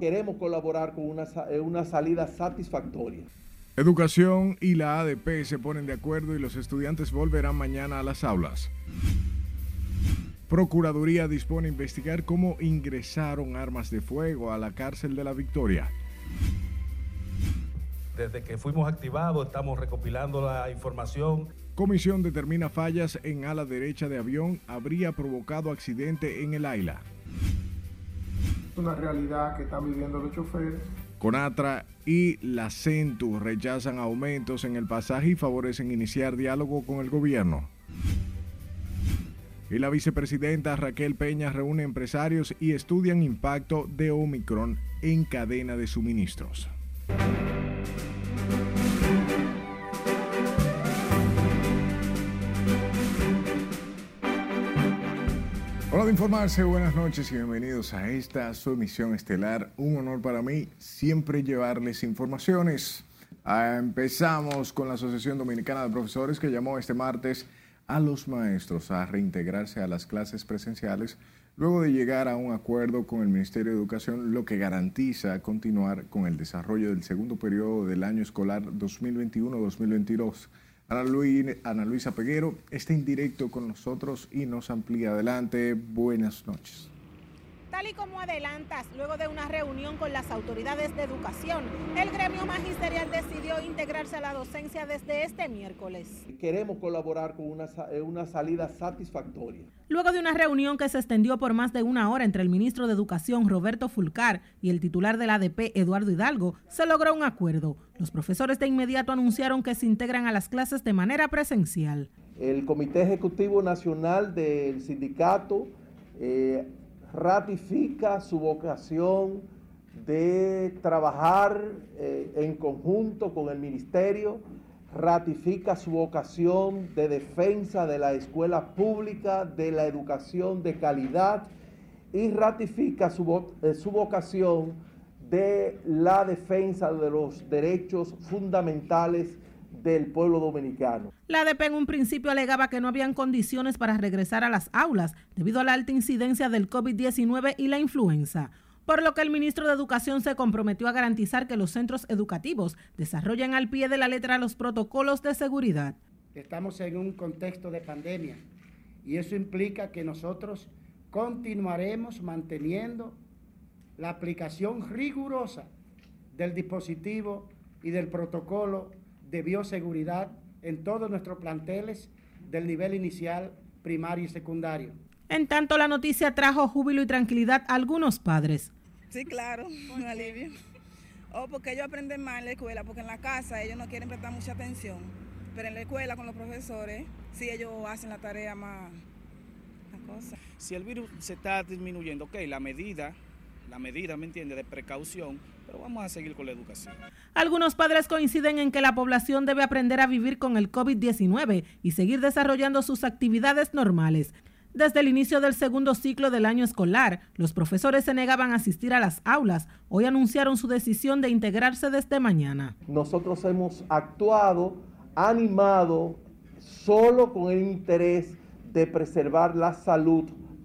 Queremos colaborar con una, eh, una salida satisfactoria. Educación y la ADP se ponen de acuerdo y los estudiantes volverán mañana a las aulas. Procuraduría dispone investigar cómo ingresaron armas de fuego a la cárcel de la Victoria. Desde que fuimos activados estamos recopilando la información. Comisión determina fallas en ala derecha de avión habría provocado accidente en el Aila. Una realidad que están viviendo los choferes. Conatra y la Centu rechazan aumentos en el pasaje y favorecen iniciar diálogo con el gobierno. Y la vicepresidenta Raquel Peña reúne empresarios y estudian impacto de Omicron en cadena de suministros. Hola de informarse, buenas noches y bienvenidos a esta su emisión estelar. Un honor para mí siempre llevarles informaciones. Ah, empezamos con la Asociación Dominicana de Profesores que llamó este martes a los maestros a reintegrarse a las clases presenciales luego de llegar a un acuerdo con el Ministerio de Educación, lo que garantiza continuar con el desarrollo del segundo periodo del año escolar 2021-2022. Ana, Luisa Peguero está en directo con nosotros y nos amplía adelante. Buenas noches. Tal y como adelantas, luego de una reunión con las autoridades de educación, el gremio magisterial decidió integrarse a la docencia desde este miércoles. Queremos colaborar con una, eh, una salida satisfactoria. Luego de una reunión que se extendió por más de una hora entre el ministro de Educación, Roberto Fulcar, y el titular del ADP, Eduardo Hidalgo, se logró un acuerdo. Los profesores de inmediato anunciaron que se integran a las clases de manera presencial. El Comité Ejecutivo Nacional del Sindicato eh, ratifica su vocación de trabajar eh, en conjunto con el ministerio, ratifica su vocación de defensa de la escuela pública, de la educación de calidad y ratifica su, eh, su vocación de la defensa de los derechos fundamentales del pueblo dominicano. La ADP en un principio alegaba que no habían condiciones para regresar a las aulas debido a la alta incidencia del COVID-19 y la influenza, por lo que el ministro de Educación se comprometió a garantizar que los centros educativos desarrollen al pie de la letra los protocolos de seguridad. Estamos en un contexto de pandemia y eso implica que nosotros continuaremos manteniendo la aplicación rigurosa del dispositivo y del protocolo de bioseguridad en todos nuestros planteles del nivel inicial, primario y secundario. En tanto, la noticia trajo júbilo y tranquilidad a algunos padres. Sí, claro, un alivio. O porque ellos aprenden más en la escuela, porque en la casa ellos no quieren prestar mucha atención. Pero en la escuela con los profesores, sí ellos hacen la tarea más, cosa. Si el virus se está disminuyendo, ok, la medida, la medida, ¿me entiende?, de precaución pero vamos a seguir con la educación. Algunos padres coinciden en que la población debe aprender a vivir con el COVID-19 y seguir desarrollando sus actividades normales. Desde el inicio del segundo ciclo del año escolar, los profesores se negaban a asistir a las aulas. Hoy anunciaron su decisión de integrarse desde mañana. Nosotros hemos actuado, animado, solo con el interés de preservar la salud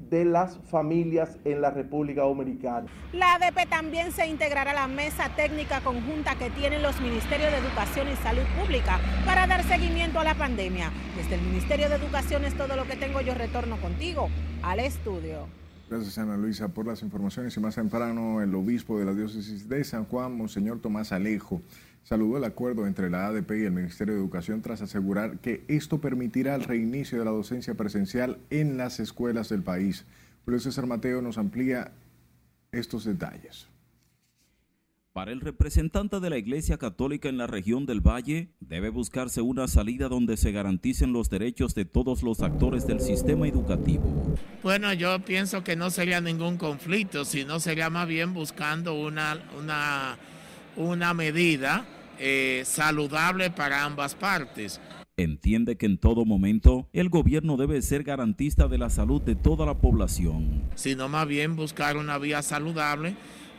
de las familias en la República Dominicana. La ADP también se integrará a la mesa técnica conjunta que tienen los Ministerios de Educación y Salud Pública para dar seguimiento a la pandemia. Desde el Ministerio de Educación es todo lo que tengo. Yo retorno contigo al estudio. Gracias Ana Luisa por las informaciones y más temprano el obispo de la diócesis de San Juan, Monseñor Tomás Alejo, saludó el acuerdo entre la ADP y el Ministerio de Educación tras asegurar que esto permitirá el reinicio de la docencia presencial en las escuelas del país. Julio César Mateo nos amplía estos detalles. Para el representante de la Iglesia Católica en la región del Valle, debe buscarse una salida donde se garanticen los derechos de todos los actores del sistema educativo. Bueno, yo pienso que no sería ningún conflicto, sino sería más bien buscando una, una, una medida eh, saludable para ambas partes. Entiende que en todo momento el gobierno debe ser garantista de la salud de toda la población. Sino más bien buscar una vía saludable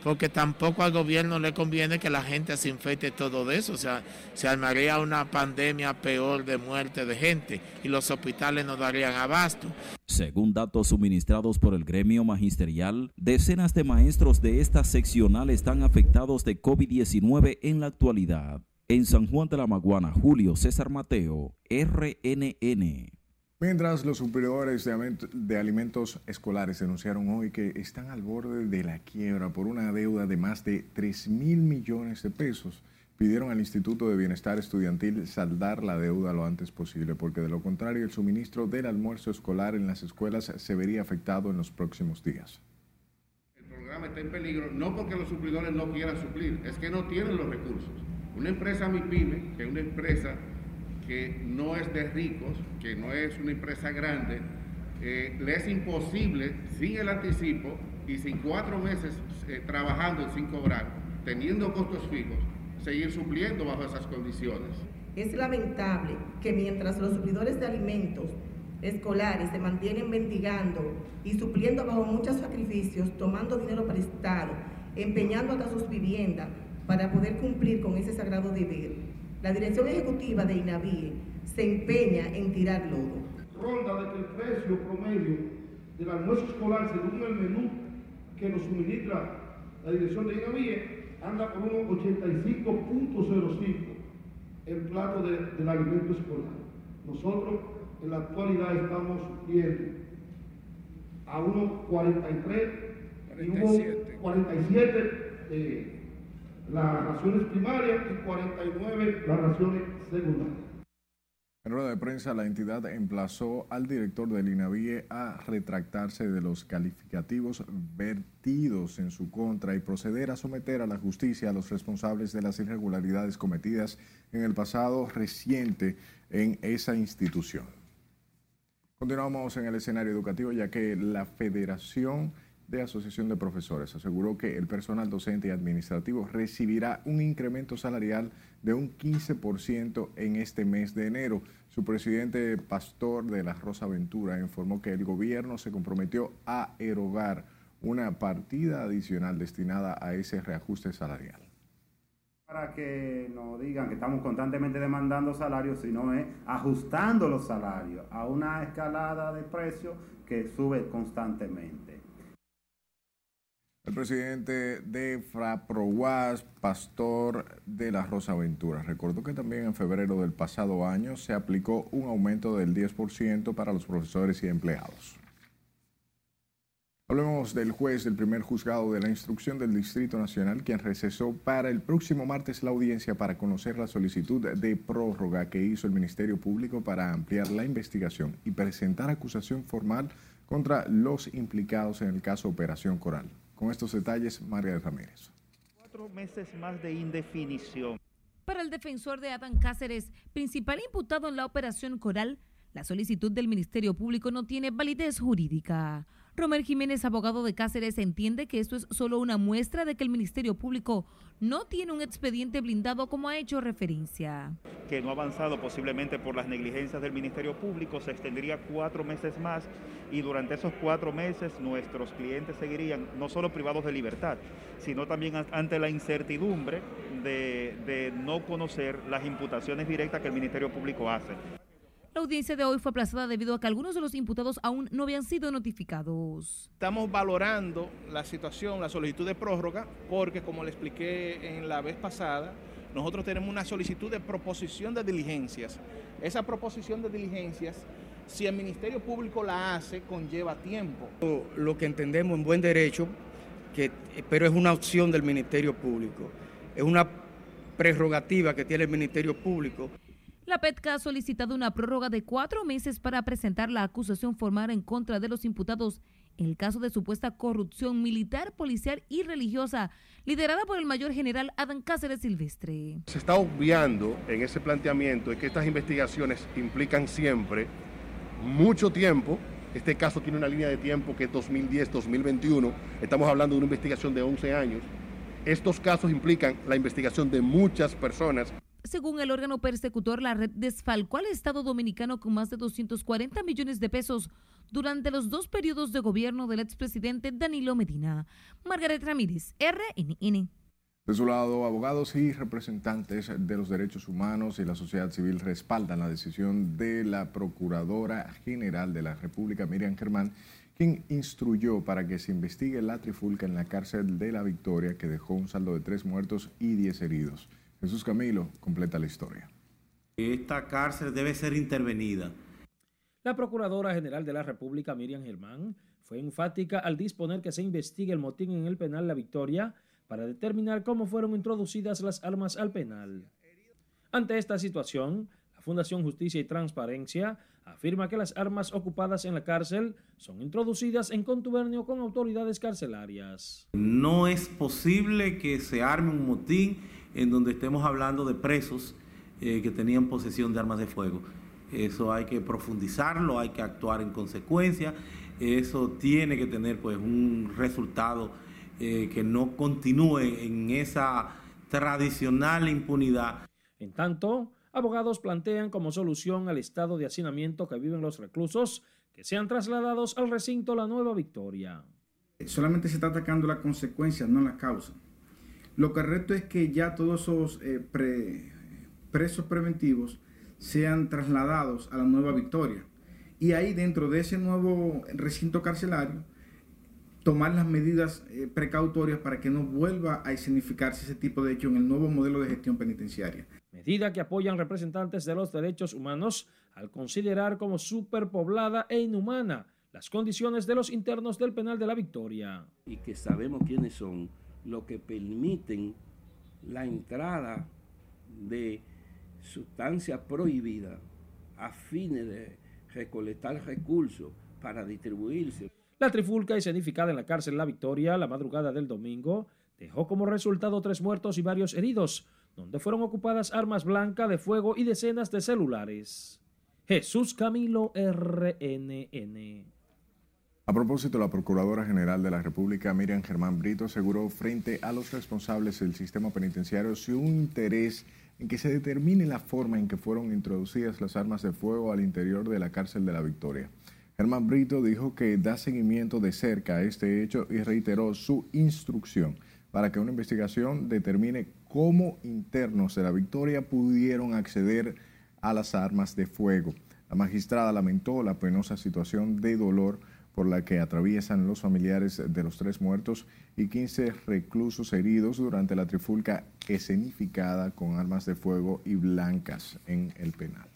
porque tampoco al gobierno le conviene que la gente se infecte todo eso, o sea, se armaría una pandemia peor de muerte de gente y los hospitales no darían abasto. Según datos suministrados por el gremio magisterial, decenas de maestros de esta seccional están afectados de COVID-19 en la actualidad. En San Juan de la Maguana, Julio César Mateo, RNN. Mientras los superiores de, alimentos escolares denunciaron hoy que están al borde de la quiebra por una deuda de más de 3 mil millones de pesos, pidieron al Instituto de Bienestar Estudiantil saldar la deuda lo antes posible, porque de lo contrario el suministro del almuerzo escolar en las escuelas se vería afectado en los próximos días. El programa está en peligro no porque los suplidores no quieran suplir, es que no tienen los recursos. Una empresa MIPYME, que es una empresa que no es de ricos, que no es una empresa grande, eh, le es imposible, sin el anticipo y sin cuatro meses eh, trabajando sin cobrar, teniendo costos fijos, seguir supliendo bajo esas condiciones. Es lamentable que mientras los suplidores de alimentos escolares se mantienen mendigando y supliendo bajo muchos sacrificios, tomando dinero prestado, empeñando hasta sus viviendas para poder cumplir con ese sagrado deber, la dirección ejecutiva de INAVIE se empeña en tirar lodo. Ronda de que el precio promedio del almuerzo escolar, según el menú que nos suministra la dirección de INAVIE, anda por unos 85.05 el plato del alimento escolar. Nosotros en la actualidad estamos viendo a unos 43 y unos 47 eh, las raciones primarias y 49 las raciones secundarias. En rueda de prensa, la entidad emplazó al director del INAVIE a retractarse de los calificativos vertidos en su contra y proceder a someter a la justicia a los responsables de las irregularidades cometidas en el pasado reciente en esa institución. Continuamos en el escenario educativo ya que la Federación de Asociación de Profesores aseguró que el personal docente y administrativo recibirá un incremento salarial de un 15% en este mes de enero. Su presidente Pastor de la Rosa Ventura informó que el gobierno se comprometió a erogar una partida adicional destinada a ese reajuste salarial. Para que no digan que estamos constantemente demandando salarios, sino es ajustando los salarios a una escalada de precios que sube constantemente. El presidente de FRAPROWAS, Pastor de la Rosa Ventura, recordó que también en febrero del pasado año se aplicó un aumento del 10% para los profesores y empleados. Hablemos del juez del primer juzgado de la instrucción del Distrito Nacional, quien recesó para el próximo martes la audiencia para conocer la solicitud de prórroga que hizo el Ministerio Público para ampliar la investigación y presentar acusación formal contra los implicados en el caso Operación Coral. Con estos detalles, María Ramírez. Cuatro meses más de indefinición. Para el defensor de Adán Cáceres, principal imputado en la operación Coral, la solicitud del Ministerio Público no tiene validez jurídica. Romer Jiménez, abogado de Cáceres, entiende que esto es solo una muestra de que el Ministerio Público no tiene un expediente blindado como ha hecho referencia. Que no ha avanzado posiblemente por las negligencias del Ministerio Público, se extendería cuatro meses más y durante esos cuatro meses nuestros clientes seguirían no solo privados de libertad, sino también ante la incertidumbre de, de no conocer las imputaciones directas que el Ministerio Público hace. La audiencia de hoy fue aplazada debido a que algunos de los imputados aún no habían sido notificados. Estamos valorando la situación, la solicitud de prórroga, porque como le expliqué en la vez pasada, nosotros tenemos una solicitud de proposición de diligencias. Esa proposición de diligencias, si el Ministerio Público la hace, conlleva tiempo. Lo que entendemos en buen derecho, que, pero es una opción del Ministerio Público, es una prerrogativa que tiene el Ministerio Público. La PETCA ha solicitado una prórroga de cuatro meses para presentar la acusación formal en contra de los imputados en el caso de supuesta corrupción militar, policial y religiosa, liderada por el mayor general Adán Cáceres Silvestre. Se está obviando en ese planteamiento de que estas investigaciones implican siempre mucho tiempo. Este caso tiene una línea de tiempo que es 2010-2021. Estamos hablando de una investigación de 11 años. Estos casos implican la investigación de muchas personas. Según el órgano persecutor, la red desfalcó al Estado dominicano con más de 240 millones de pesos durante los dos periodos de gobierno del expresidente Danilo Medina. Margaret Ramírez, RNN. De su lado, abogados y representantes de los derechos humanos y la sociedad civil respaldan la decisión de la Procuradora General de la República, Miriam Germán, quien instruyó para que se investigue la trifulca en la cárcel de la Victoria, que dejó un saldo de tres muertos y diez heridos. Jesús Camilo completa la historia. Esta cárcel debe ser intervenida. La Procuradora General de la República, Miriam Germán, fue enfática al disponer que se investigue el motín en el penal La Victoria para determinar cómo fueron introducidas las armas al penal. Ante esta situación, la Fundación Justicia y Transparencia afirma que las armas ocupadas en la cárcel son introducidas en contubernio con autoridades carcelarias. No es posible que se arme un motín en donde estemos hablando de presos eh, que tenían posesión de armas de fuego. Eso hay que profundizarlo, hay que actuar en consecuencia. Eso tiene que tener pues un resultado eh, que no continúe en esa tradicional impunidad. En tanto, abogados plantean como solución al estado de hacinamiento que viven los reclusos que sean trasladados al recinto La Nueva Victoria. Solamente se está atacando la consecuencia, no la causa. Lo correcto es que ya todos esos eh, presos preventivos sean trasladados a la nueva Victoria. Y ahí dentro de ese nuevo recinto carcelario, tomar las medidas eh, precautorias para que no vuelva a significarse ese tipo de hecho en el nuevo modelo de gestión penitenciaria. Medida que apoyan representantes de los derechos humanos al considerar como superpoblada e inhumana las condiciones de los internos del penal de la Victoria. Y que sabemos quiénes son, lo que permiten la entrada de sustancia prohibida a fines de recolectar recursos para distribuirse. La trifulca escenificada en la cárcel La Victoria la madrugada del domingo dejó como resultado tres muertos y varios heridos, donde fueron ocupadas armas blancas de fuego y decenas de celulares. Jesús Camilo RNN. A propósito, la Procuradora General de la República, Miriam Germán Brito, aseguró frente a los responsables del sistema penitenciario su interés en que se determine la forma en que fueron introducidas las armas de fuego al interior de la cárcel de la Victoria. Germán Brito dijo que da seguimiento de cerca a este hecho y reiteró su instrucción para que una investigación determine cómo internos de la Victoria pudieron acceder a las armas de fuego. La magistrada lamentó la penosa situación de dolor por la que atraviesan los familiares de los tres muertos y 15 reclusos heridos durante la trifulca escenificada con armas de fuego y blancas en el penal.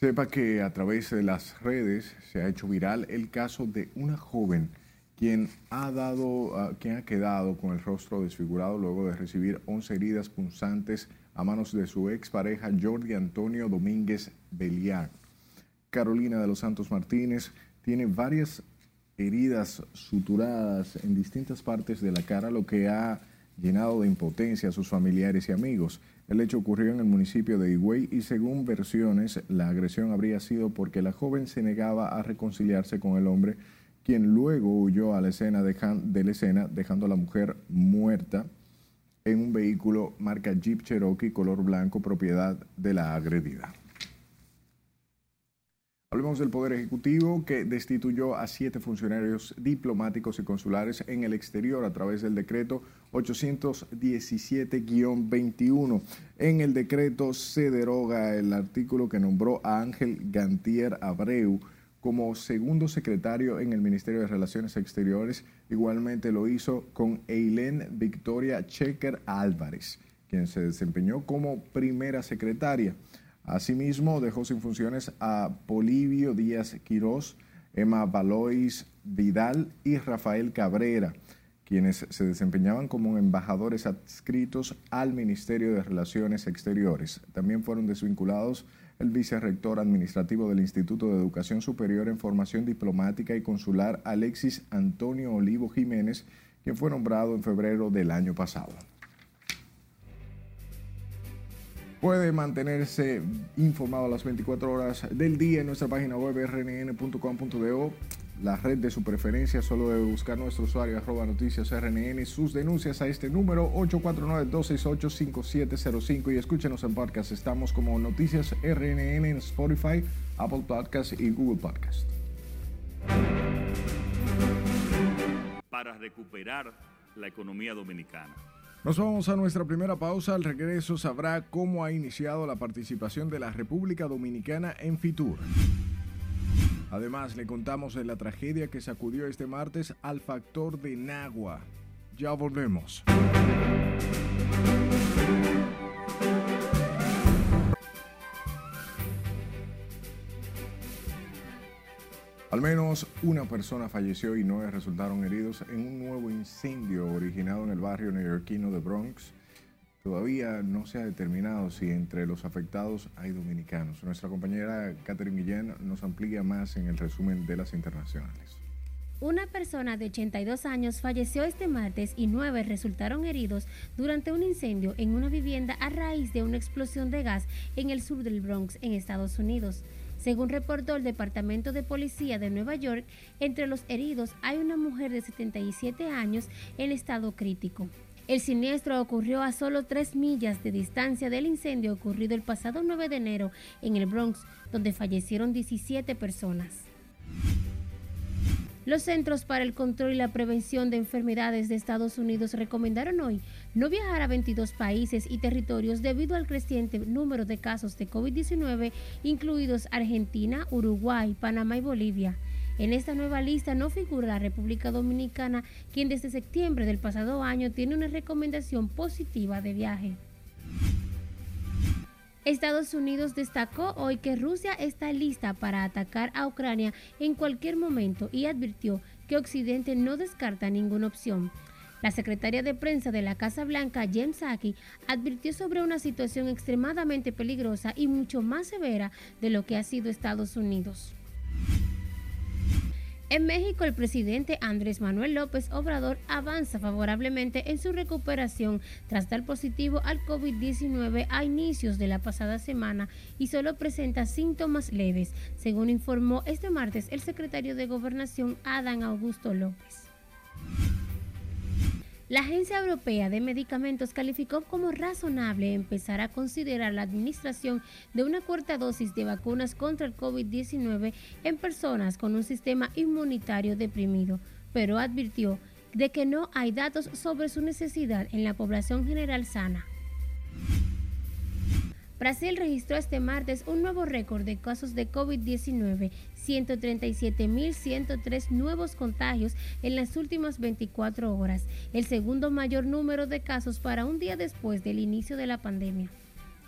Sepa que a través de las redes se ha hecho viral el caso de una joven quien ha, dado, ah, quien ha quedado con el rostro desfigurado luego de recibir 11 heridas punzantes a manos de su expareja Jordi Antonio Domínguez Beliar. Carolina de los Santos Martínez tiene varias heridas suturadas en distintas partes de la cara, lo que ha llenado de impotencia a sus familiares y amigos. El hecho ocurrió en el municipio de Higüey y según versiones, la agresión habría sido porque la joven se negaba a reconciliarse con el hombre, quien luego huyó a la escena de la escena, dejando a la mujer muerta en un vehículo marca Jeep Cherokee color blanco, propiedad de la agredida. Hablemos del Poder Ejecutivo que destituyó a siete funcionarios diplomáticos y consulares en el exterior a través del decreto 817-21. En el decreto se deroga el artículo que nombró a Ángel Gantier Abreu como segundo secretario en el Ministerio de Relaciones Exteriores. Igualmente lo hizo con Eileen Victoria Checker Álvarez, quien se desempeñó como primera secretaria. Asimismo, dejó sin funciones a Polivio Díaz Quirós, Emma Valois Vidal y Rafael Cabrera, quienes se desempeñaban como embajadores adscritos al Ministerio de Relaciones Exteriores. También fueron desvinculados el vicerrector administrativo del Instituto de Educación Superior en Formación Diplomática y Consular Alexis Antonio Olivo Jiménez, quien fue nombrado en febrero del año pasado. Puede mantenerse informado a las 24 horas del día en nuestra página web rnn.com.do. La red de su preferencia solo debe buscar nuestro usuario arroba noticias RNN sus denuncias a este número 849-268-5705 y escúchenos en podcast. Estamos como Noticias RNN en Spotify, Apple Podcast y Google Podcast. Para recuperar la economía dominicana. Nos vamos a nuestra primera pausa. Al regreso sabrá cómo ha iniciado la participación de la República Dominicana en Fitur. Además, le contamos de la tragedia que sacudió este martes al factor de Nagua. Ya volvemos. Al menos una persona falleció y nueve resultaron heridos en un nuevo incendio originado en el barrio neoyorquino de Bronx. Todavía no se ha determinado si entre los afectados hay dominicanos. Nuestra compañera Catherine Guillén nos amplía más en el resumen de las internacionales. Una persona de 82 años falleció este martes y nueve resultaron heridos durante un incendio en una vivienda a raíz de una explosión de gas en el sur del Bronx, en Estados Unidos. Según reportó el Departamento de Policía de Nueva York, entre los heridos hay una mujer de 77 años en estado crítico. El siniestro ocurrió a solo tres millas de distancia del incendio ocurrido el pasado 9 de enero en el Bronx, donde fallecieron 17 personas. Los Centros para el Control y la Prevención de Enfermedades de Estados Unidos recomendaron hoy no viajar a 22 países y territorios debido al creciente número de casos de COVID-19, incluidos Argentina, Uruguay, Panamá y Bolivia. En esta nueva lista no figura la República Dominicana, quien desde septiembre del pasado año tiene una recomendación positiva de viaje. Estados Unidos destacó hoy que Rusia está lista para atacar a Ucrania en cualquier momento y advirtió que Occidente no descarta ninguna opción. La secretaria de prensa de la Casa Blanca, Jen Psaki, advirtió sobre una situación extremadamente peligrosa y mucho más severa de lo que ha sido Estados Unidos. En México, el presidente Andrés Manuel López Obrador avanza favorablemente en su recuperación tras dar positivo al COVID-19 a inicios de la pasada semana y solo presenta síntomas leves, según informó este martes el secretario de Gobernación Adán Augusto López. La Agencia Europea de Medicamentos calificó como razonable empezar a considerar la administración de una cuarta dosis de vacunas contra el COVID-19 en personas con un sistema inmunitario deprimido, pero advirtió de que no hay datos sobre su necesidad en la población general sana. Brasil registró este martes un nuevo récord de casos de COVID-19, 137.103 nuevos contagios en las últimas 24 horas, el segundo mayor número de casos para un día después del inicio de la pandemia.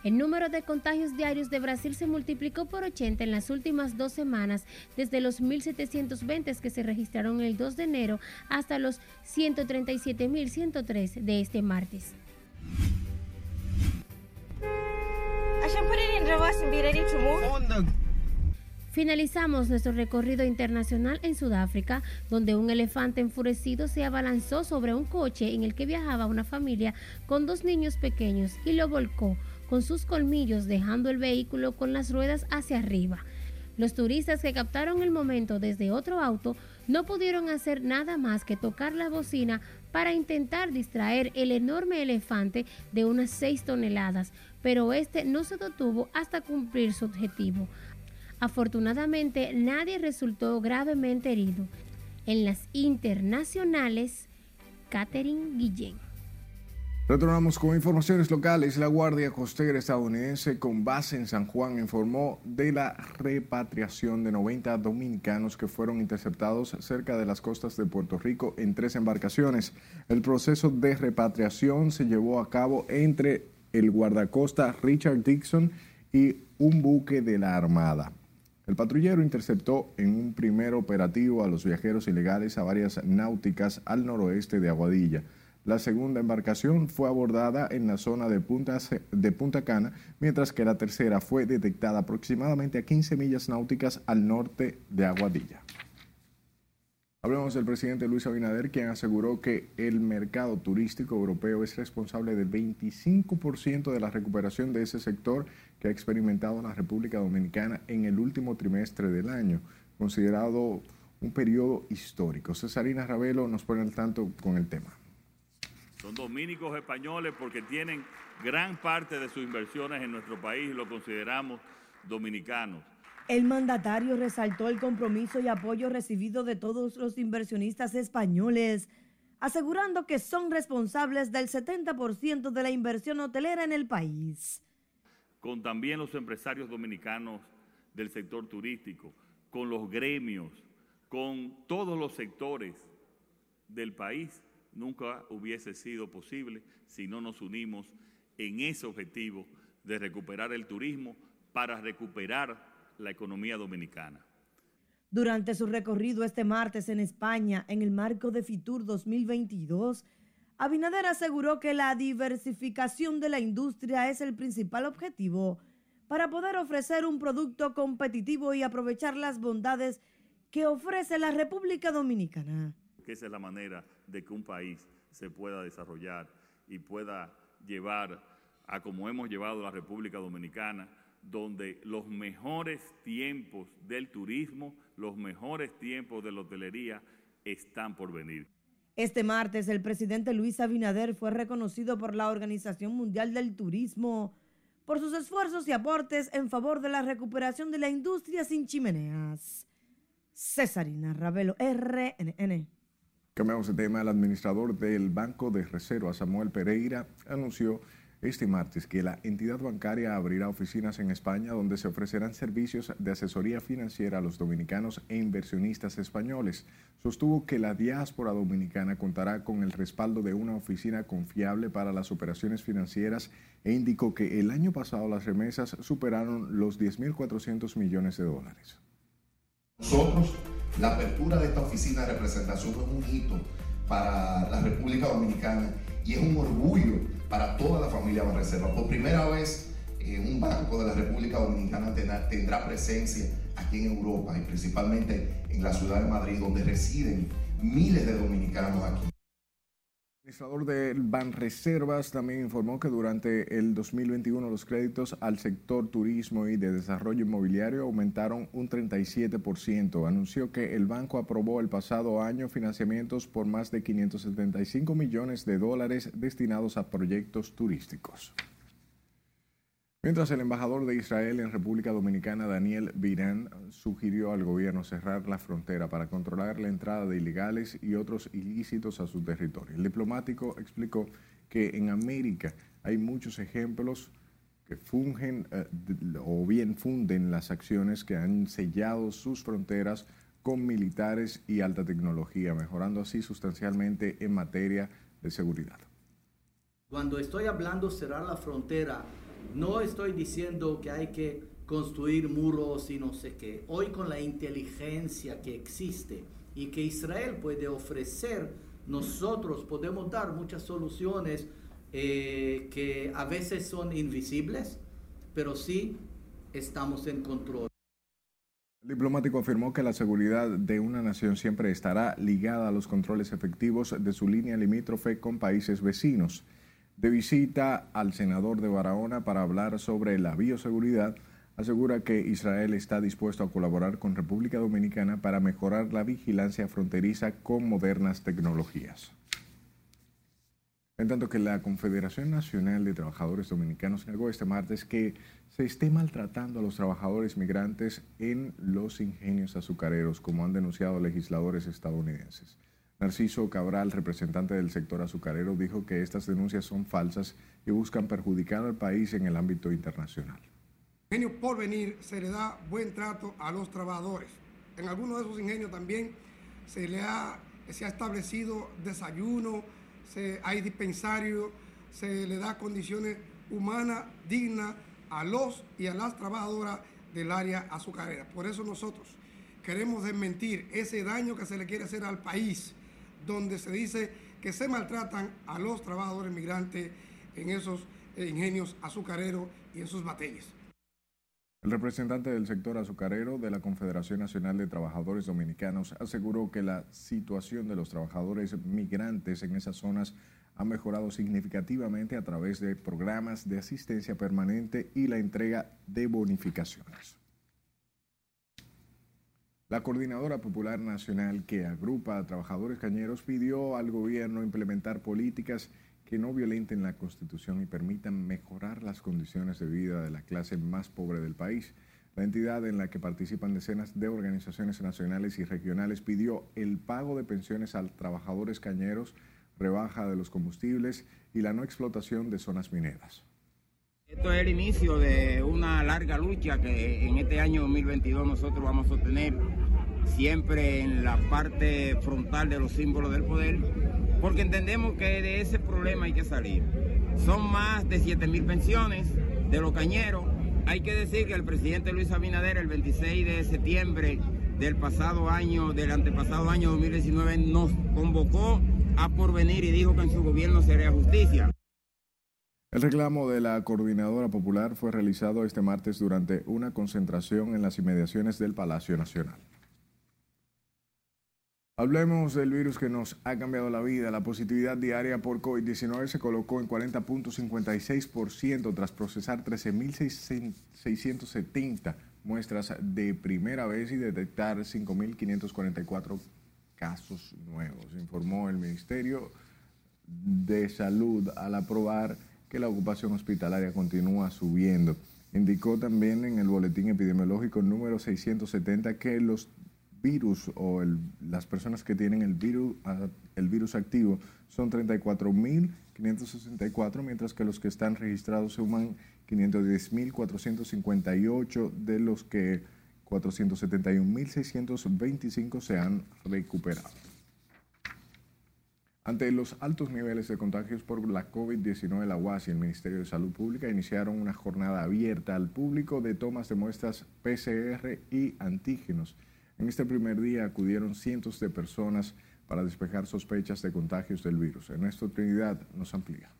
El número de contagios diarios de Brasil se multiplicó por 80 en las últimas dos semanas, desde los 1.720 que se registraron el 2 de enero hasta los 137.103 de este martes. Finalizamos nuestro recorrido internacional en Sudáfrica, donde un elefante enfurecido se abalanzó sobre un coche en el que viajaba una familia con dos niños pequeños y lo volcó con sus colmillos dejando el vehículo con las ruedas hacia arriba. Los turistas que captaron el momento desde otro auto no pudieron hacer nada más que tocar la bocina para intentar distraer el enorme elefante de unas 6 toneladas, pero este no se detuvo hasta cumplir su objetivo. Afortunadamente, nadie resultó gravemente herido. En las internacionales, Catherine Guillén. Retornamos con informaciones locales. La Guardia Costera estadounidense con base en San Juan informó de la repatriación de 90 dominicanos que fueron interceptados cerca de las costas de Puerto Rico en tres embarcaciones. El proceso de repatriación se llevó a cabo entre el guardacosta Richard Dixon y un buque de la Armada. El patrullero interceptó en un primer operativo a los viajeros ilegales a varias náuticas al noroeste de Aguadilla. La segunda embarcación fue abordada en la zona de Punta, de Punta Cana, mientras que la tercera fue detectada aproximadamente a 15 millas náuticas al norte de Aguadilla. Hablamos del presidente Luis Abinader, quien aseguró que el mercado turístico europeo es responsable del 25% de la recuperación de ese sector que ha experimentado la República Dominicana en el último trimestre del año, considerado un periodo histórico. Cesarina Ravelo nos pone al tanto con el tema. Son dominicos españoles porque tienen gran parte de sus inversiones en nuestro país y lo consideramos dominicanos. El mandatario resaltó el compromiso y apoyo recibido de todos los inversionistas españoles, asegurando que son responsables del 70% de la inversión hotelera en el país. Con también los empresarios dominicanos del sector turístico, con los gremios, con todos los sectores del país, nunca hubiese sido posible si no nos unimos en ese objetivo de recuperar el turismo para recuperar la economía dominicana. Durante su recorrido este martes en España, en el marco de FITUR 2022, Abinader aseguró que la diversificación de la industria es el principal objetivo para poder ofrecer un producto competitivo y aprovechar las bondades que ofrece la República Dominicana. Esa es la manera de que un país se pueda desarrollar y pueda llevar a como hemos llevado la República Dominicana donde los mejores tiempos del turismo, los mejores tiempos de la hotelería están por venir. Este martes el presidente Luis Abinader fue reconocido por la Organización Mundial del Turismo por sus esfuerzos y aportes en favor de la recuperación de la industria sin chimeneas. Cesarina Ravelo, RNN. Cambiamos de tema. El administrador del Banco de Reserva, Samuel Pereira, anunció este martes que la entidad bancaria abrirá oficinas en España donde se ofrecerán servicios de asesoría financiera a los dominicanos e inversionistas españoles. Sostuvo que la diáspora dominicana contará con el respaldo de una oficina confiable para las operaciones financieras e indicó que el año pasado las remesas superaron los 10.400 millones de dólares. Nosotros, la apertura de esta oficina de representación es un hito para la República Dominicana y es un orgullo para toda la familia Banreserva. Por primera vez, eh, un banco de la República Dominicana tendrá, presencia aquí en Europa y principalmente en la ciudad de Madrid, donde residen miles de dominicanos aquí. El administrador del Banreservas también informó que durante el 2021 los créditos al sector turismo y de desarrollo inmobiliario aumentaron un 37%. Anunció que el banco aprobó el pasado año financiamientos por más de 575 millones de dólares destinados a proyectos turísticos. Mientras el embajador de Israel en República Dominicana, Daniel Virán, sugirió al gobierno cerrar la frontera para controlar la entrada de ilegales y otros ilícitos a su territorio. El diplomático explicó que en América hay muchos ejemplos que fungen eh, o bien funden las acciones que han sellado sus fronteras con militares y alta tecnología, mejorando así sustancialmente en materia de seguridad. Cuando estoy hablando cerrar la frontera, no estoy diciendo que hay que construir muros y no sé qué. Hoy con la inteligencia que existe y que Israel puede ofrecer, nosotros podemos dar muchas soluciones eh, que a veces son invisibles, pero sí estamos en control. El diplomático afirmó que la seguridad de una nación siempre estará ligada a los controles efectivos de su línea limítrofe con países vecinos de visita al senador de Barahona para hablar sobre la bioseguridad, asegura que Israel está dispuesto a colaborar con República Dominicana para mejorar la vigilancia fronteriza con modernas tecnologías. En tanto que la Confederación Nacional de Trabajadores Dominicanos negó este martes que se esté maltratando a los trabajadores migrantes en los ingenios azucareros, como han denunciado legisladores estadounidenses. Narciso Cabral, representante del sector azucarero, dijo que estas denuncias son falsas y buscan perjudicar al país en el ámbito internacional. Ingenio por venir se le da buen trato a los trabajadores. En algunos de esos ingenios también se le ha, se ha establecido desayuno, se, hay dispensario, se le da condiciones humanas dignas a los y a las trabajadoras del área azucarera. Por eso nosotros queremos desmentir ese daño que se le quiere hacer al país donde se dice que se maltratan a los trabajadores migrantes en esos eh, ingenios azucareros y en sus batallas. El representante del sector azucarero de la Confederación Nacional de Trabajadores Dominicanos aseguró que la situación de los trabajadores migrantes en esas zonas ha mejorado significativamente a través de programas de asistencia permanente y la entrega de bonificaciones. La Coordinadora Popular Nacional, que agrupa a trabajadores cañeros, pidió al gobierno implementar políticas que no violenten la Constitución y permitan mejorar las condiciones de vida de la clase más pobre del país. La entidad en la que participan decenas de organizaciones nacionales y regionales pidió el pago de pensiones a trabajadores cañeros, rebaja de los combustibles y la no explotación de zonas mineras. Esto es el inicio de una larga lucha que en este año 2022 nosotros vamos a sostener siempre en la parte frontal de los símbolos del poder, porque entendemos que de ese problema hay que salir. Son más de 7 mil pensiones de los cañeros. Hay que decir que el presidente Luis Abinader el 26 de septiembre del pasado año, del antepasado año 2019, nos convocó a porvenir y dijo que en su gobierno se haría justicia. El reclamo de la Coordinadora Popular fue realizado este martes durante una concentración en las inmediaciones del Palacio Nacional. Hablemos del virus que nos ha cambiado la vida. La positividad diaria por COVID-19 se colocó en 40.56% tras procesar 13.670 muestras de primera vez y detectar 5.544 casos nuevos, informó el Ministerio de Salud al aprobar que la ocupación hospitalaria continúa subiendo. Indicó también en el boletín epidemiológico número 670 que los virus o las personas que tienen el virus, el virus activo son 34.564, mientras que los que están registrados suman 510.458, de los que 471.625 se han recuperado. Ante los altos niveles de contagios por la COVID-19, la UAS y el Ministerio de Salud Pública iniciaron una jornada abierta al público de tomas de muestras PCR y antígenos en este primer día acudieron cientos de personas para despejar sospechas de contagios del virus. Ernesto Trinidad nos amplía.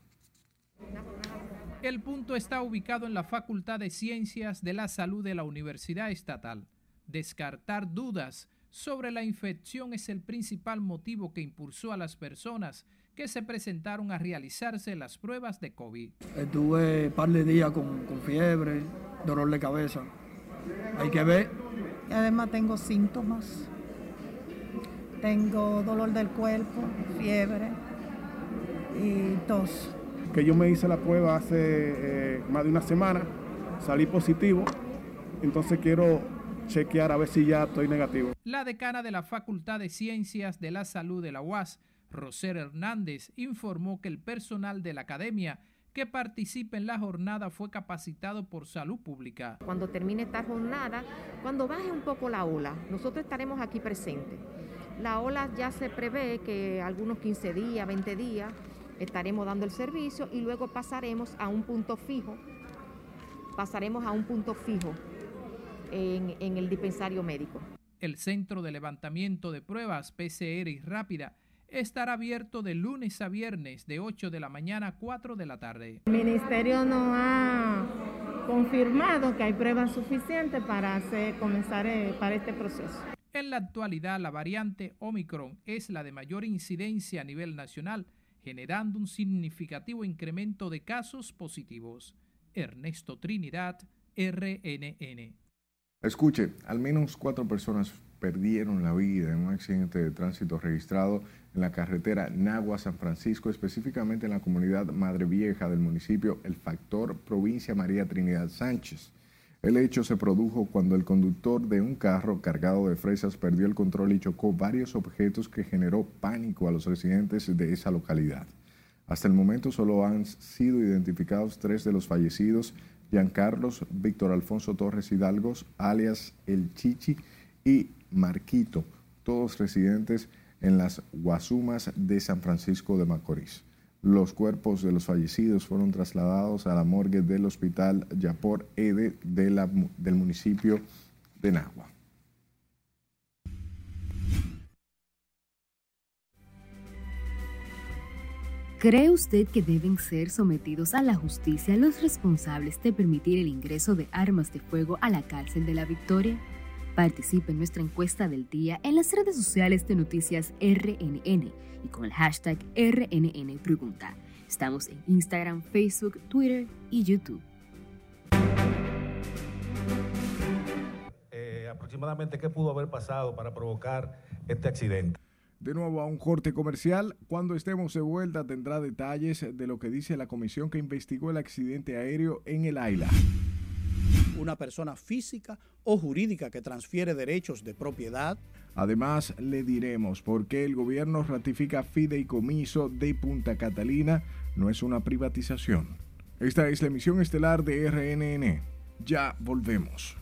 El punto está ubicado en la Facultad de Ciencias de la Salud de la Universidad Estatal. Descartar dudas sobre la infección es el principal motivo que impulsó a las personas que se presentaron a realizarse las pruebas de COVID. Estuve un par de días con, con fiebre, dolor de cabeza. Hay que ver y además tengo síntomas. Tengo dolor del cuerpo, fiebre y tos. Que yo me hice la prueba hace eh, más de una semana, salí positivo, entonces quiero chequear a ver si ya estoy negativo. La decana de la Facultad de Ciencias de la Salud de la UAS, Roser Hernández, informó que el personal de la academia que participe en la jornada fue capacitado por salud pública. Cuando termine esta jornada, cuando baje un poco la ola, nosotros estaremos aquí presentes. La ola ya se prevé que algunos 15 días, 20 días, estaremos dando el servicio y luego pasaremos a un punto fijo, pasaremos a un punto fijo en, en el dispensario médico. El Centro de Levantamiento de Pruebas PCR y Rápida estará abierto de lunes a viernes de 8 de la mañana a 4 de la tarde. El ministerio no ha confirmado que hay pruebas suficientes para hacer, comenzar eh, para este proceso. En la actualidad, la variante Omicron es la de mayor incidencia a nivel nacional, generando un significativo incremento de casos positivos. Ernesto Trinidad, RNN. Escuche, al menos cuatro personas perdieron la vida en un accidente de tránsito registrado en la carretera Nagua-San Francisco, específicamente en la comunidad Madre Vieja del municipio El Factor, provincia María Trinidad Sánchez. El hecho se produjo cuando el conductor de un carro cargado de fresas perdió el control y chocó varios objetos que generó pánico a los residentes de esa localidad. Hasta el momento solo han sido identificados tres de los fallecidos, Giancarlos Víctor Alfonso Torres Hidalgos, alias El Chichi, y Marquito, todos residentes en las Guasumas de San Francisco de Macorís. Los cuerpos de los fallecidos fueron trasladados a la morgue del Hospital Yapor Ede del municipio de Nagua. ¿Cree usted que deben ser sometidos a la justicia los responsables de permitir el ingreso de armas de fuego a la cárcel de la Victoria? Participe en nuestra encuesta del día en las redes sociales de Noticias RNN y con el hashtag RNN Pregunta. Estamos en Instagram, Facebook, Twitter y YouTube. Eh, aproximadamente qué pudo haber pasado para provocar este accidente. De nuevo a un corte comercial. Cuando estemos de vuelta tendrá detalles de lo que dice la comisión que investigó el accidente aéreo en el Aila. Una persona física o jurídica que transfiere derechos de propiedad. Además, le diremos por qué el gobierno ratifica fideicomiso de Punta Catalina no es una privatización. Esta es la emisión estelar de RNN. Ya volvemos.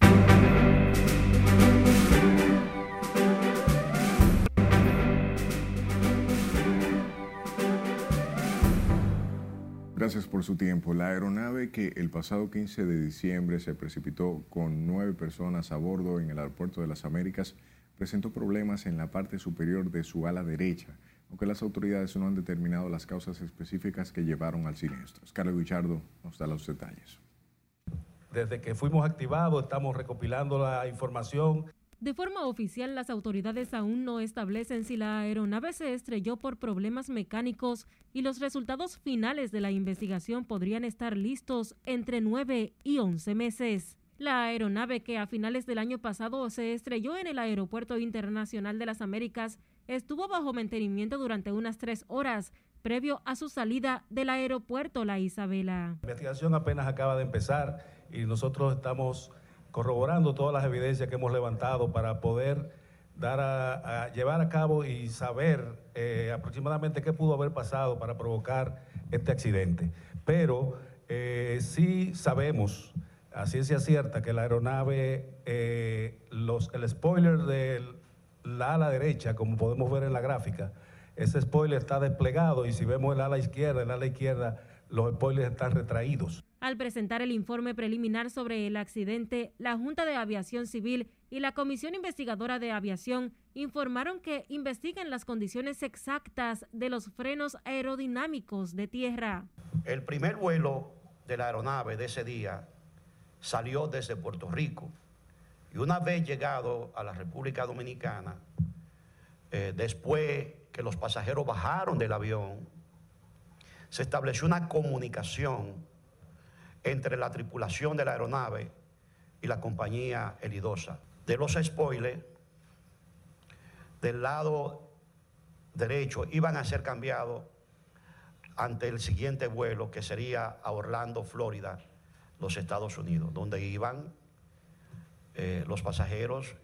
Gracias por su tiempo. La aeronave que el pasado 15 de diciembre se precipitó con nueve personas a bordo en el Aeropuerto de las Américas presentó problemas en la parte superior de su ala derecha, aunque las autoridades no han determinado las causas específicas que llevaron al siniestro. Carlos Guichardo nos da los detalles. Desde que fuimos activados estamos recopilando la información de forma oficial, las autoridades aún no establecen si la aeronave se estrelló por problemas mecánicos y los resultados finales de la investigación podrían estar listos entre 9 y 11 meses. La aeronave que a finales del año pasado se estrelló en el Aeropuerto Internacional de las Américas estuvo bajo mantenimiento durante unas tres horas previo a su salida del aeropuerto La Isabela. La investigación apenas acaba de empezar y nosotros estamos corroborando todas las evidencias que hemos levantado para poder dar a, llevar a cabo y saber eh, aproximadamente qué pudo haber pasado para provocar este accidente. Pero eh, sí sabemos a ciencia cierta que la aeronave, eh, el spoiler de la ala derecha, como podemos ver en la gráfica, ese spoiler está desplegado y si vemos el ala izquierda, el ala izquierda, los spoilers están retraídos. Al presentar el informe preliminar sobre el accidente, la Junta de Aviación Civil y la Comisión Investigadora de Aviación informaron que investigan las condiciones exactas de los frenos aerodinámicos de tierra. El primer vuelo de la aeronave de ese día salió desde Puerto Rico y una vez llegado a la República Dominicana, eh, después que los pasajeros bajaron del avión, se estableció una comunicación entre la tripulación de la aeronave y la compañía Elidosa. De los spoilers, del lado derecho iban a ser cambiados ante el siguiente vuelo que sería a Orlando, Florida, los Estados Unidos, donde iban eh, los pasajeros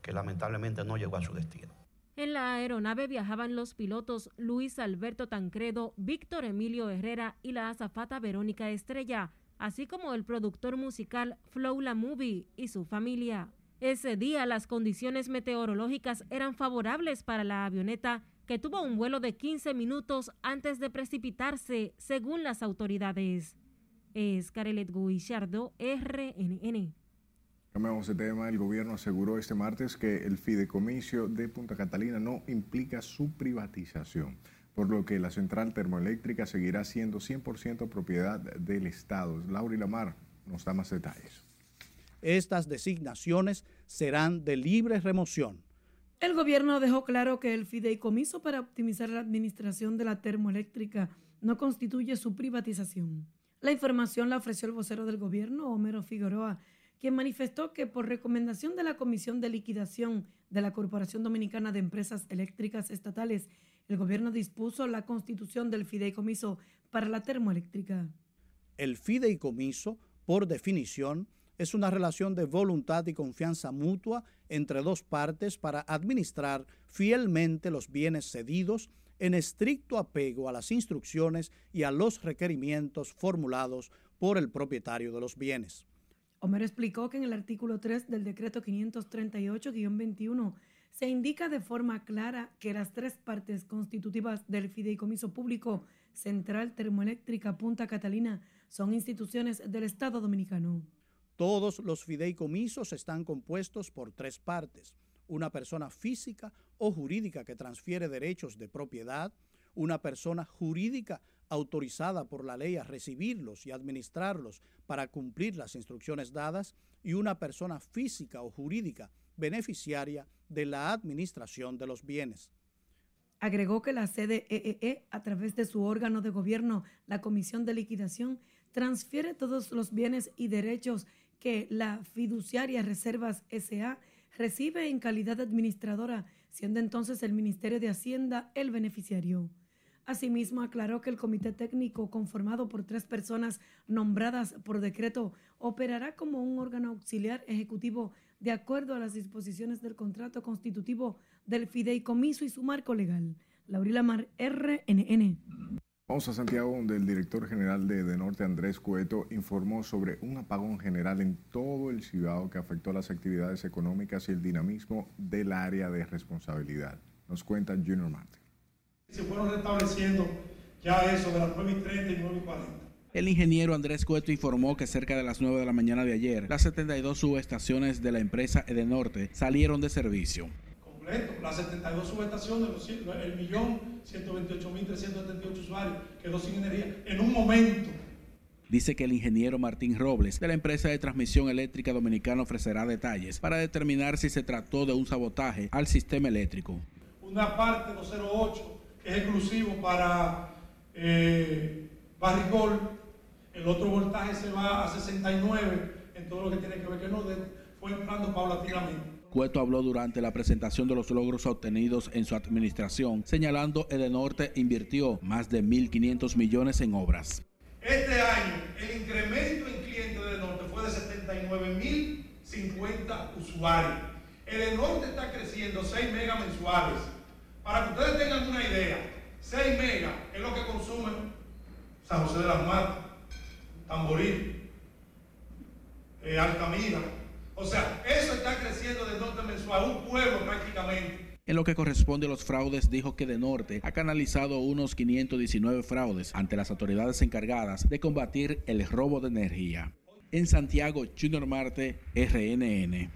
que lamentablemente no llegó a su destino. En la aeronave viajaban los pilotos Luis Alberto Tancredo, Víctor Emilio Herrera y la azafata Verónica Estrella así como el productor musical Flow La Movie y su familia. Ese día las condiciones meteorológicas eran favorables para la avioneta que tuvo un vuelo de 15 minutos antes de precipitarse, según las autoridades. Es Carelet Guillardo, RNN. Cambiamos de tema. El gobierno aseguró este martes que el fideicomiso de Punta Catalina no implica su privatización por lo que la central termoeléctrica seguirá siendo 100% propiedad del Estado. Laura y Lamar nos da más detalles. Estas designaciones serán de libre remoción. El gobierno dejó claro que el fideicomiso para optimizar la administración de la termoeléctrica no constituye su privatización. La información la ofreció el vocero del gobierno, Homero Figueroa, quien manifestó que por recomendación de la Comisión de Liquidación de la Corporación Dominicana de Empresas Eléctricas Estatales el gobierno dispuso la constitución del fideicomiso para la termoeléctrica. El fideicomiso, por definición, es una relación de voluntad y confianza mutua entre dos partes para administrar fielmente los bienes cedidos en estricto apego a las instrucciones y a los requerimientos formulados por el propietario de los bienes. Homero explicó que en el artículo 3 del decreto 538-21 se indica de forma clara que las tres partes constitutivas del Fideicomiso Público Central Termoeléctrica Punta Catalina son instituciones del Estado Dominicano. Todos los fideicomisos están compuestos por tres partes. Una persona física o jurídica que transfiere derechos de propiedad, una persona jurídica autorizada por la ley a recibirlos y administrarlos para cumplir las instrucciones dadas y una persona física o jurídica beneficiaria de la administración de los bienes. Agregó que la CDEE, e e, a través de su órgano de gobierno, la Comisión de Liquidación, transfiere todos los bienes y derechos que la fiduciaria Reservas SA recibe en calidad administradora, siendo entonces el Ministerio de Hacienda el beneficiario. Asimismo, aclaró que el comité técnico conformado por tres personas nombradas por decreto operará como un órgano auxiliar ejecutivo de acuerdo a las disposiciones del contrato constitutivo del fideicomiso y su marco legal. Laurila Mar, RNN. Vamos a Santiago, donde el director general de, de Norte, Andrés Cueto, informó sobre un apagón general en todo el Cibao que afectó las actividades económicas y el dinamismo del área de responsabilidad. Nos cuenta Junior Martin. Se fueron restableciendo ya eso de las 9 y 30 y 9 y 40. El ingeniero Andrés Cueto informó que cerca de las 9 de la mañana de ayer, las 72 subestaciones de la empresa Edenorte salieron de servicio. Completo, las 72 subestaciones, el millón 128.378 usuarios quedó sin energía en un momento. Dice que el ingeniero Martín Robles de la empresa de transmisión eléctrica dominicana ofrecerá detalles para determinar si se trató de un sabotaje al sistema eléctrico. Una parte 208 es exclusivo para eh, Barrigol, el otro voltaje se va a 69 en todo lo que tiene que ver que no fue entrando paulatinamente. Cueto habló durante la presentación de los logros obtenidos en su administración, señalando que Edenorte invirtió más de 1.500 millones en obras. Este año el incremento en clientes de Edenorte fue de 79.050 usuarios. Edenorte está creciendo 6 megas mensuales. Para que ustedes tengan una idea, 6 megas es lo que consumen San José de las Matas, Tamboril, eh, Altamira. O sea, eso está creciendo de norte mensual, un pueblo prácticamente. En lo que corresponde a los fraudes, dijo que de Norte ha canalizado unos 519 fraudes ante las autoridades encargadas de combatir el robo de energía. En Santiago, Junior Marte, RNN.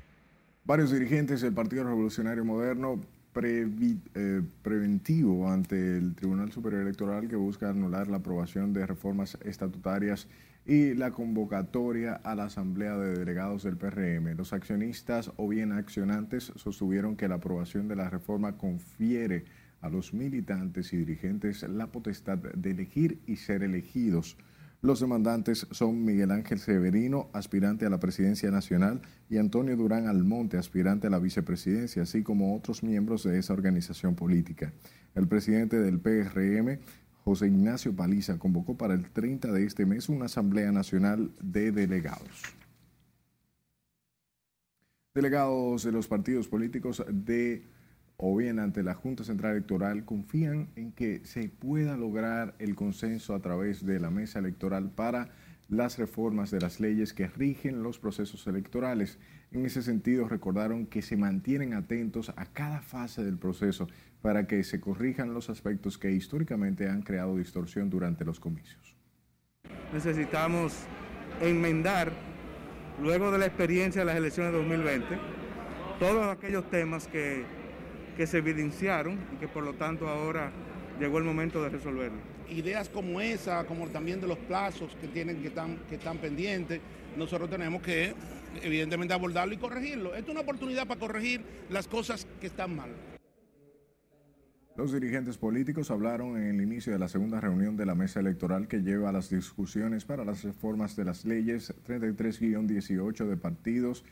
Varios dirigentes del Partido Revolucionario Moderno previ, eh, preventivo ante el Tribunal Superior Electoral que busca anular la aprobación de reformas estatutarias y la convocatoria a la Asamblea de Delegados del PRM. Los accionistas o bien accionantes sostuvieron que la aprobación de la reforma confiere a los militantes y dirigentes la potestad de elegir y ser elegidos. Los demandantes son Miguel Ángel Severino, aspirante a la presidencia nacional, y Antonio Durán Almonte, aspirante a la vicepresidencia, así como otros miembros de esa organización política. El presidente del PRM, José Ignacio Paliza convocó para el 30 de este mes una Asamblea Nacional de Delegados. Delegados de los partidos políticos de o bien ante la Junta Central Electoral confían en que se pueda lograr el consenso a través de la mesa electoral para las reformas de las leyes que rigen los procesos electorales. En ese sentido, recordaron que se mantienen atentos a cada fase del proceso para que se corrijan los aspectos que históricamente han creado distorsión durante los comicios. Necesitamos enmendar, luego de la experiencia de las elecciones de 2020, todos aquellos temas que, que se evidenciaron y que por lo tanto ahora llegó el momento de resolverlos. Ideas como esa, como también de los plazos que tienen que están, que están pendientes, nosotros tenemos que evidentemente abordarlo y corregirlo. Esta es una oportunidad para corregir las cosas que están mal. Los dirigentes políticos hablaron en el inicio de la segunda reunión de la mesa electoral que lleva a las discusiones para las reformas de las leyes 33-18 de partidos,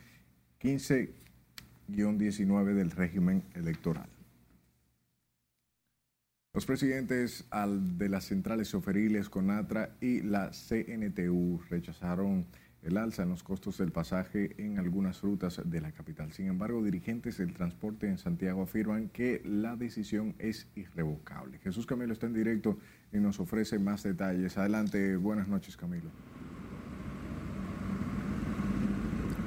15-19 del régimen electoral. Los presidentes de las centrales soferiles CONATRA y la CNTU rechazaron el alza en los costos del pasaje en algunas rutas de la capital. Sin embargo, dirigentes del transporte en Santiago afirman que la decisión es irrevocable. Jesús Camilo está en directo y nos ofrece más detalles. Adelante, buenas noches Camilo.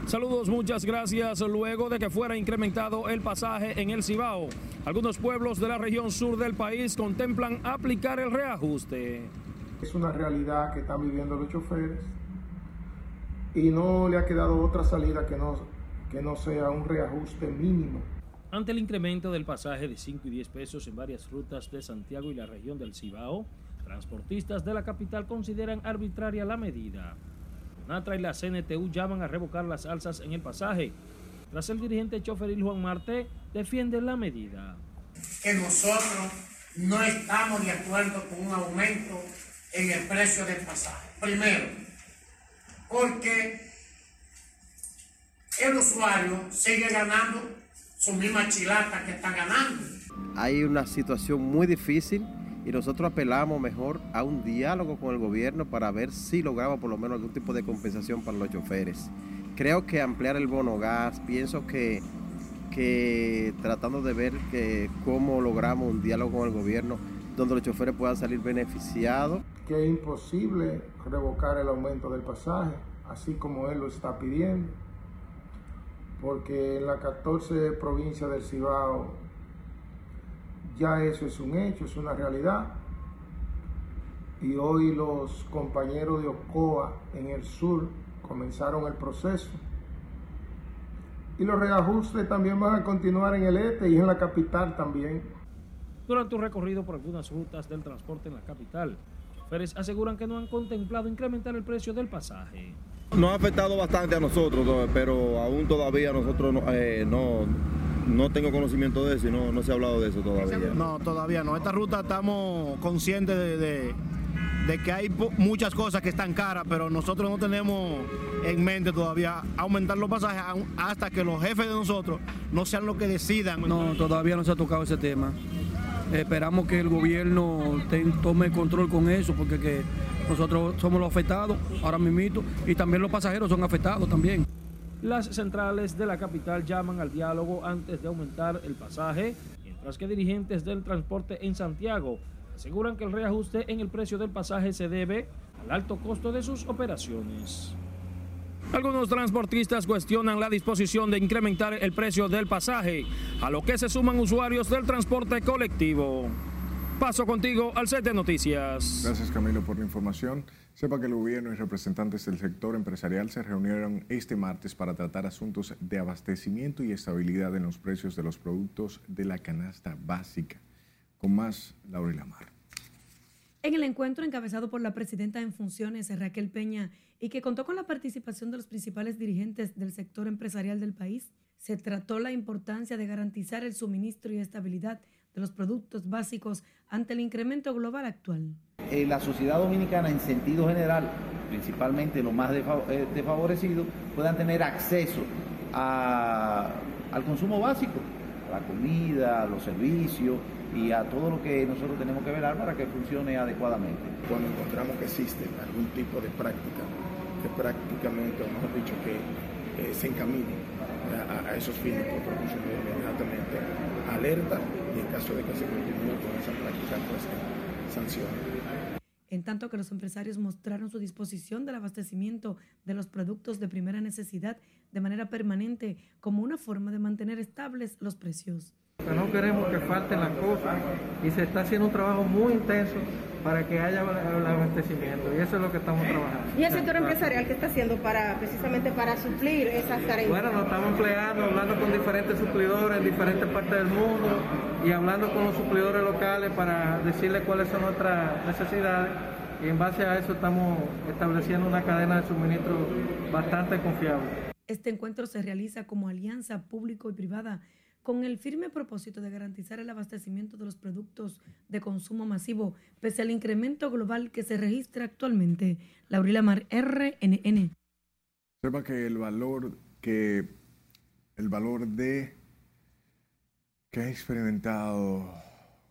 Saludos, muchas gracias. Luego de que fuera incrementado el pasaje en el Cibao, algunos pueblos de la región sur del país contemplan aplicar el reajuste. Es una realidad que están viviendo los choferes y no le ha quedado otra salida que no, que no sea un reajuste mínimo. Ante el incremento del pasaje de 5 y 10 pesos en varias rutas de Santiago y la región del Cibao, transportistas de la capital consideran arbitraria la medida. Natra y la CNTU llaman a revocar las alzas en el pasaje. Tras el dirigente choferil Juan Marte defiende la medida. Que nosotros no estamos de acuerdo con un aumento en el precio del pasaje. Primero, porque el usuario sigue ganando su misma chilata que está ganando. Hay una situación muy difícil y nosotros apelamos mejor a un diálogo con el gobierno para ver si logramos por lo menos algún tipo de compensación para los choferes. Creo que ampliar el bono gas, pienso que, que tratando de ver que cómo logramos un diálogo con el gobierno donde los choferes puedan salir beneficiados. Que es imposible revocar el aumento del pasaje, así como él lo está pidiendo, porque en las 14 provincias del Cibao ya eso es un hecho, es una realidad. Y hoy los compañeros de OCOA en el sur comenzaron el proceso. Y los reajustes también van a continuar en el este y en la capital también. Durante un recorrido por algunas rutas del transporte en la capital, choferes aseguran que no han contemplado incrementar el precio del pasaje. Nos ha afectado bastante a nosotros, pero aún todavía nosotros no, eh, no, no tengo conocimiento de eso y no, no se ha hablado de eso todavía. No, todavía no. Esta ruta estamos conscientes de, de, de que hay muchas cosas que están caras, pero nosotros no tenemos en mente todavía aumentar los pasajes hasta que los jefes de nosotros no sean los que decidan. No, todavía no se ha tocado ese tema. Esperamos que el gobierno tome control con eso, porque que nosotros somos los afectados ahora mismo y también los pasajeros son afectados también. Las centrales de la capital llaman al diálogo antes de aumentar el pasaje, mientras que dirigentes del transporte en Santiago aseguran que el reajuste en el precio del pasaje se debe al alto costo de sus operaciones. Algunos transportistas cuestionan la disposición de incrementar el precio del pasaje, a lo que se suman usuarios del transporte colectivo. Paso contigo al set de noticias. Gracias Camilo por la información. Sepa que el gobierno y representantes del sector empresarial se reunieron este martes para tratar asuntos de abastecimiento y estabilidad en los precios de los productos de la canasta básica. Con más, Laura Lamar. En el encuentro encabezado por la presidenta en funciones, Raquel Peña, y que contó con la participación de los principales dirigentes del sector empresarial del país, se trató la importancia de garantizar el suministro y estabilidad de los productos básicos ante el incremento global actual. La sociedad dominicana, en sentido general, principalmente los más eh, desfavorecidos, puedan tener acceso al consumo básico, a la comida, a los servicios y a todo lo que nosotros tenemos que velar para que funcione adecuadamente. Cuando encontramos que existe algún tipo de práctica que prácticamente, o mejor dicho, que eh, se encamine a, esos fines por otro consumidor inmediatamente alerta y en caso de que se continúe con esa práctica, pues sanciona. En tanto que los empresarios mostraron su disposición del abastecimiento de los productos de primera necesidad de manera permanente como una forma de mantener estables los precios. No queremos que falten las cosas y se está haciendo un trabajo muy intenso para que haya el abastecimiento y eso es lo que estamos trabajando. ¿Y el sector empresarial qué está haciendo para precisamente para suplir esas tareas? Bueno, nos estamos empleando, hablando con diferentes suplidores en diferentes partes del mundo y hablando con los suplidores locales para decirles cuáles son nuestras necesidades y en base a eso estamos estableciendo una cadena de suministro bastante confiable. Este encuentro se realiza como alianza público y privada con el firme propósito de garantizar el abastecimiento de los productos de consumo masivo, pese al incremento global que se registra actualmente. Laurila Mar, RNN. Sepa que el valor que el valor de que ha experimentado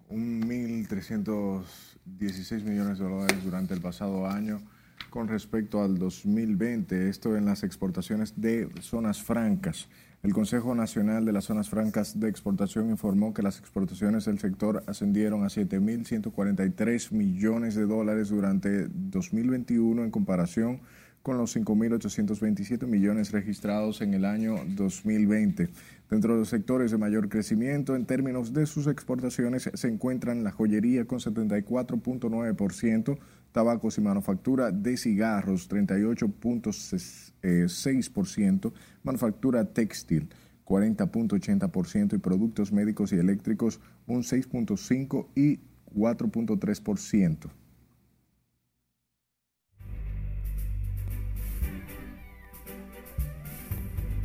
un 1.316 millones de dólares durante el pasado año con respecto al 2020, esto en las exportaciones de zonas francas. El Consejo Nacional de las Zonas Francas de Exportación informó que las exportaciones del sector ascendieron a 7.143 millones de dólares durante 2021 en comparación con los 5.827 millones registrados en el año 2020. Dentro de los sectores de mayor crecimiento en términos de sus exportaciones se encuentran la joyería con 74.9%, tabacos y manufactura de cigarros 38.6%, manufactura textil 40.80% y productos médicos y eléctricos un 6.5 y 4.3%.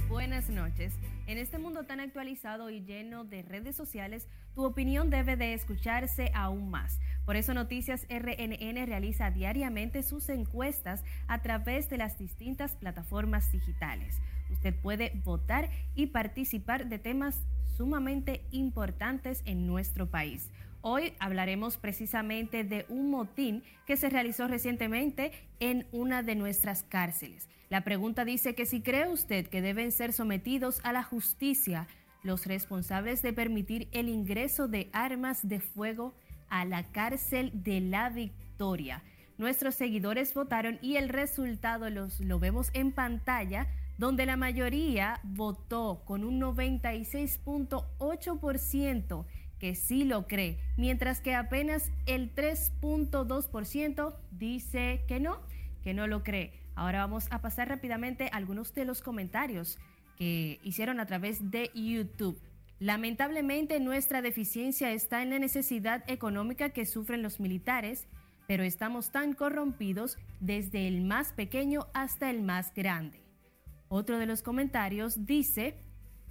Buenas noches. En este mundo tan actualizado y lleno de redes sociales, tu opinión debe de escucharse aún más. Por eso Noticias RNN realiza diariamente sus encuestas a través de las distintas plataformas digitales. Usted puede votar y participar de temas sumamente importantes en nuestro país. Hoy hablaremos precisamente de un motín que se realizó recientemente en una de nuestras cárceles. La pregunta dice que si cree usted que deben ser sometidos a la justicia los responsables de permitir el ingreso de armas de fuego a la cárcel de la Victoria. Nuestros seguidores votaron y el resultado los, lo vemos en pantalla, donde la mayoría votó con un 96.8% que sí lo cree, mientras que apenas el 3.2% dice que no, que no lo cree. Ahora vamos a pasar rápidamente algunos de los comentarios que hicieron a través de YouTube. Lamentablemente nuestra deficiencia está en la necesidad económica que sufren los militares, pero estamos tan corrompidos desde el más pequeño hasta el más grande. Otro de los comentarios dice,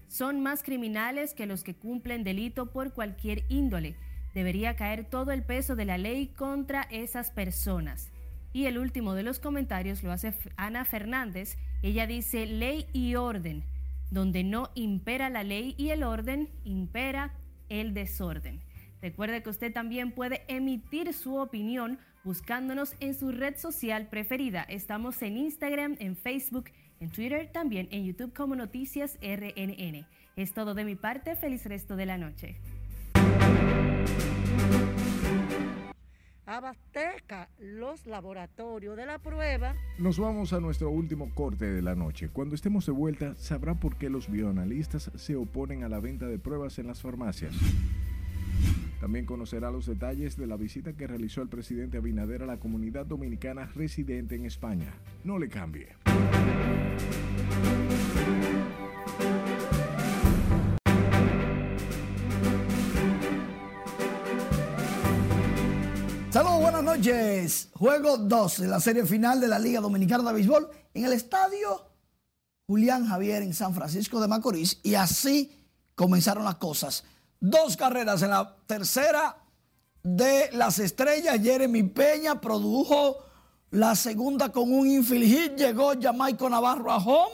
son más criminales que los que cumplen delito por cualquier índole. Debería caer todo el peso de la ley contra esas personas. Y el último de los comentarios lo hace Ana Fernández. Ella dice ley y orden. Donde no impera la ley y el orden, impera el desorden. Recuerde que usted también puede emitir su opinión buscándonos en su red social preferida. Estamos en Instagram, en Facebook, en Twitter, también en YouTube como Noticias RNN. Es todo de mi parte. Feliz resto de la noche. Abastezca los laboratorios de la prueba. Nos vamos a nuestro último corte de la noche. Cuando estemos de vuelta, sabrá por qué los bioanalistas se oponen a la venta de pruebas en las farmacias. También conocerá los detalles de la visita que realizó el presidente Abinader a la comunidad dominicana residente en España. No le cambie. Buenas noches. Juego 2 de la serie final de la Liga Dominicana de Béisbol en el estadio Julián Javier en San Francisco de Macorís. Y así comenzaron las cosas. Dos carreras en la tercera de las estrellas. Jeremy Peña produjo la segunda con un infield hit. Llegó Jamaico Navarro a home.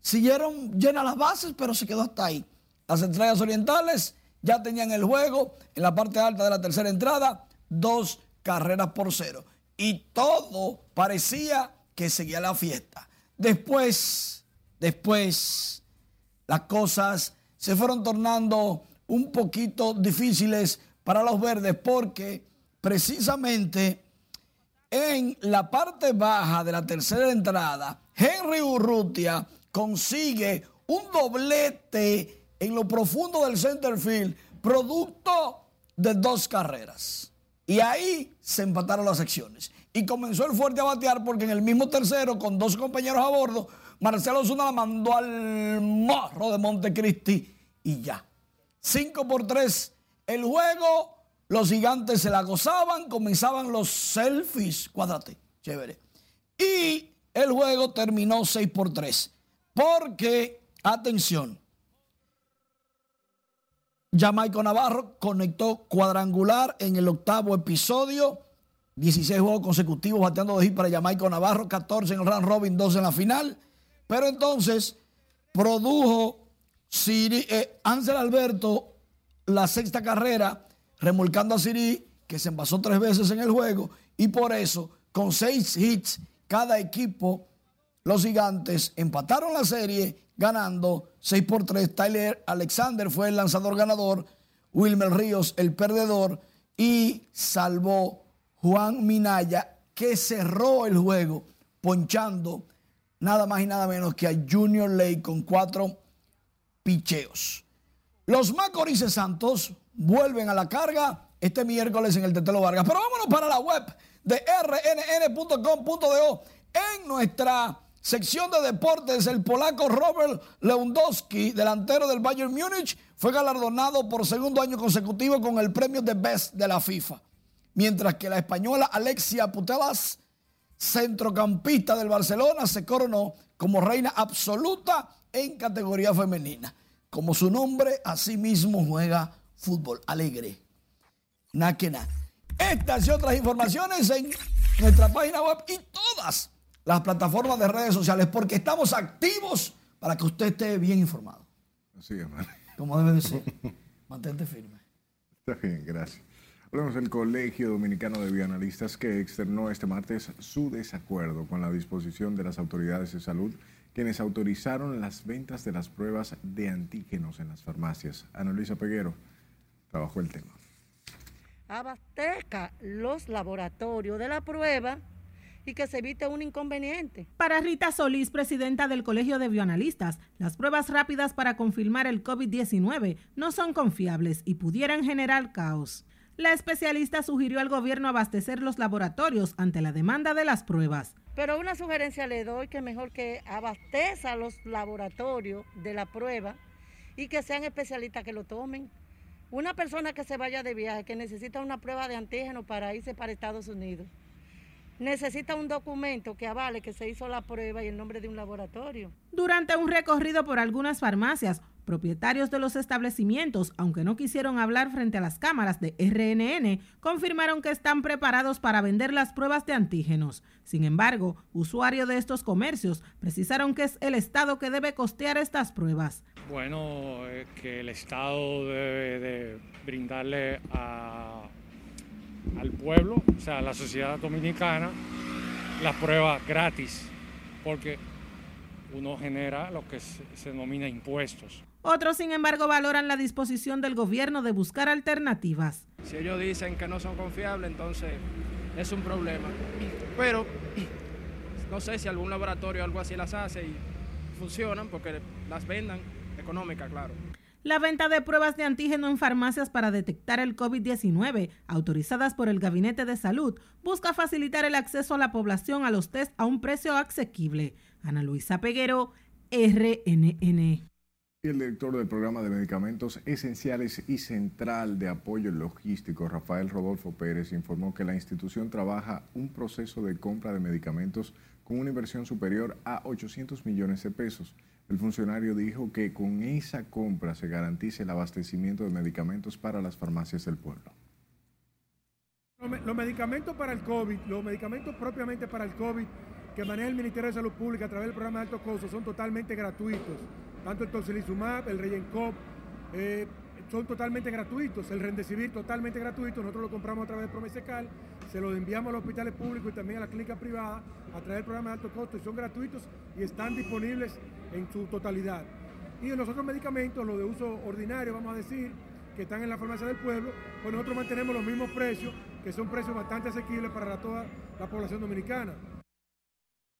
Siguieron llenas las bases, pero se quedó hasta ahí. Las estrellas orientales ya tenían el juego en la parte alta de la tercera entrada. Dos carreras por cero. Y todo parecía que seguía la fiesta. Después, después, las cosas se fueron tornando un poquito difíciles para los verdes porque precisamente en la parte baja de la tercera entrada, Henry Urrutia consigue un doblete en lo profundo del center field, producto de dos carreras. Y ahí se empataron las secciones. Y comenzó el fuerte a batear porque en el mismo tercero, con dos compañeros a bordo, Marcelo Zuna la mandó al morro de Montecristi y ya. 5 por 3 el juego, los gigantes se la gozaban, comenzaban los selfies, cuadrate, chévere. Y el juego terminó 6 por 3. Porque, atención, Jamaico Navarro conectó cuadrangular en el octavo episodio. 16 juegos consecutivos bateando de hit para Jamaico Navarro, 14 en el round robin, 12 en la final. Pero entonces produjo Siri, eh, Alberto la sexta carrera, remolcando a Siri, que se envasó tres veces en el juego. Y por eso, con seis hits, cada equipo, los gigantes empataron la serie ganando 6 por 3. Tyler Alexander fue el lanzador ganador, Wilmer Ríos el perdedor y salvó Juan Minaya que cerró el juego ponchando nada más y nada menos que a Junior Lake con cuatro picheos. Los Macorices Santos vuelven a la carga este miércoles en el Tetelo Vargas. Pero vámonos para la web de rnn.com.do en nuestra Sección de deportes, el polaco Robert Lewandowski, delantero del Bayern Múnich, fue galardonado por segundo año consecutivo con el premio de Best de la FIFA. Mientras que la española Alexia Putelas, centrocampista del Barcelona, se coronó como reina absoluta en categoría femenina. Como su nombre, asimismo juega fútbol alegre. Na Estas y otras informaciones en nuestra página web y todas las plataformas de redes sociales porque estamos activos para que usted esté bien informado. Así es, Como debe de ser. Mantente firme. Está bien, gracias. Hablamos del Colegio Dominicano de Bioanalistas que externó este martes su desacuerdo con la disposición de las autoridades de salud quienes autorizaron las ventas de las pruebas de antígenos en las farmacias. Ana Luisa Peguero trabajó el tema. Abastezca los laboratorios de la prueba y que se evite un inconveniente. Para Rita Solís, presidenta del Colegio de Bioanalistas, las pruebas rápidas para confirmar el COVID-19 no son confiables y pudieran generar caos. La especialista sugirió al gobierno abastecer los laboratorios ante la demanda de las pruebas. Pero una sugerencia le doy que mejor que abasteza los laboratorios de la prueba y que sean especialistas que lo tomen. Una persona que se vaya de viaje, que necesita una prueba de antígeno para irse para Estados Unidos, necesita un documento que avale que se hizo la prueba y el nombre de un laboratorio. Durante un recorrido por algunas farmacias, Propietarios de los establecimientos, aunque no quisieron hablar frente a las cámaras de RNN, confirmaron que están preparados para vender las pruebas de antígenos. Sin embargo, usuarios de estos comercios precisaron que es el Estado que debe costear estas pruebas. Bueno, que el Estado debe de brindarle al pueblo, o sea, a la sociedad dominicana, las pruebas gratis, porque uno genera lo que se denomina impuestos. Otros, sin embargo, valoran la disposición del gobierno de buscar alternativas. Si ellos dicen que no son confiables, entonces es un problema. Pero no sé si algún laboratorio o algo así las hace y funcionan porque las vendan económicas, claro. La venta de pruebas de antígeno en farmacias para detectar el COVID-19, autorizadas por el Gabinete de Salud, busca facilitar el acceso a la población a los test a un precio asequible. Ana Luisa Peguero, RNN el director del programa de medicamentos esenciales y central de apoyo logístico, Rafael Rodolfo Pérez, informó que la institución trabaja un proceso de compra de medicamentos con una inversión superior a 800 millones de pesos. El funcionario dijo que con esa compra se garantice el abastecimiento de medicamentos para las farmacias del pueblo. Los medicamentos para el COVID, los medicamentos propiamente para el COVID que maneja el Ministerio de Salud Pública a través del programa de alto costo son totalmente gratuitos tanto el tocilizumab, el Reyencop, eh, son totalmente gratuitos. El Rendecivir totalmente gratuito, nosotros lo compramos a través de Promesecal, se lo enviamos a los hospitales públicos y también a las clínicas privadas a través del programa de alto costo y son gratuitos y están disponibles en su totalidad. Y en los otros medicamentos, los de uso ordinario, vamos a decir, que están en la farmacia del pueblo, pues nosotros mantenemos los mismos precios, que son precios bastante asequibles para toda la población dominicana.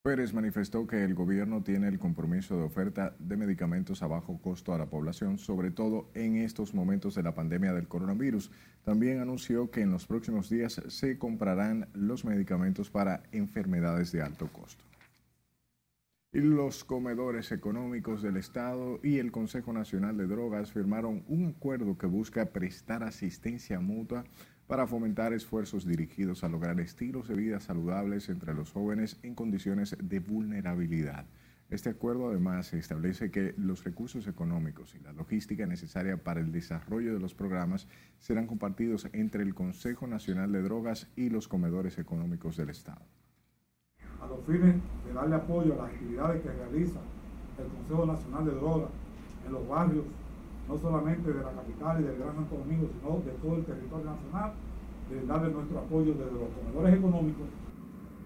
Pérez manifestó que el gobierno tiene el compromiso de oferta de medicamentos a bajo costo a la población, sobre todo en estos momentos de la pandemia del coronavirus. También anunció que en los próximos días se comprarán los medicamentos para enfermedades de alto costo. Y los comedores económicos del Estado y el Consejo Nacional de Drogas firmaron un acuerdo que busca prestar asistencia mutua para fomentar esfuerzos dirigidos a lograr estilos de vida saludables entre los jóvenes en condiciones de vulnerabilidad. Este acuerdo además establece que los recursos económicos y la logística necesaria para el desarrollo de los programas serán compartidos entre el Consejo Nacional de Drogas y los comedores económicos del Estado. A los fines de darle apoyo a las actividades que realiza el Consejo Nacional de Drogas en los barrios no solamente de la capital y del Gran Santo Domingo, sino de todo el territorio nacional, de darle nuestro apoyo desde los comedores económicos.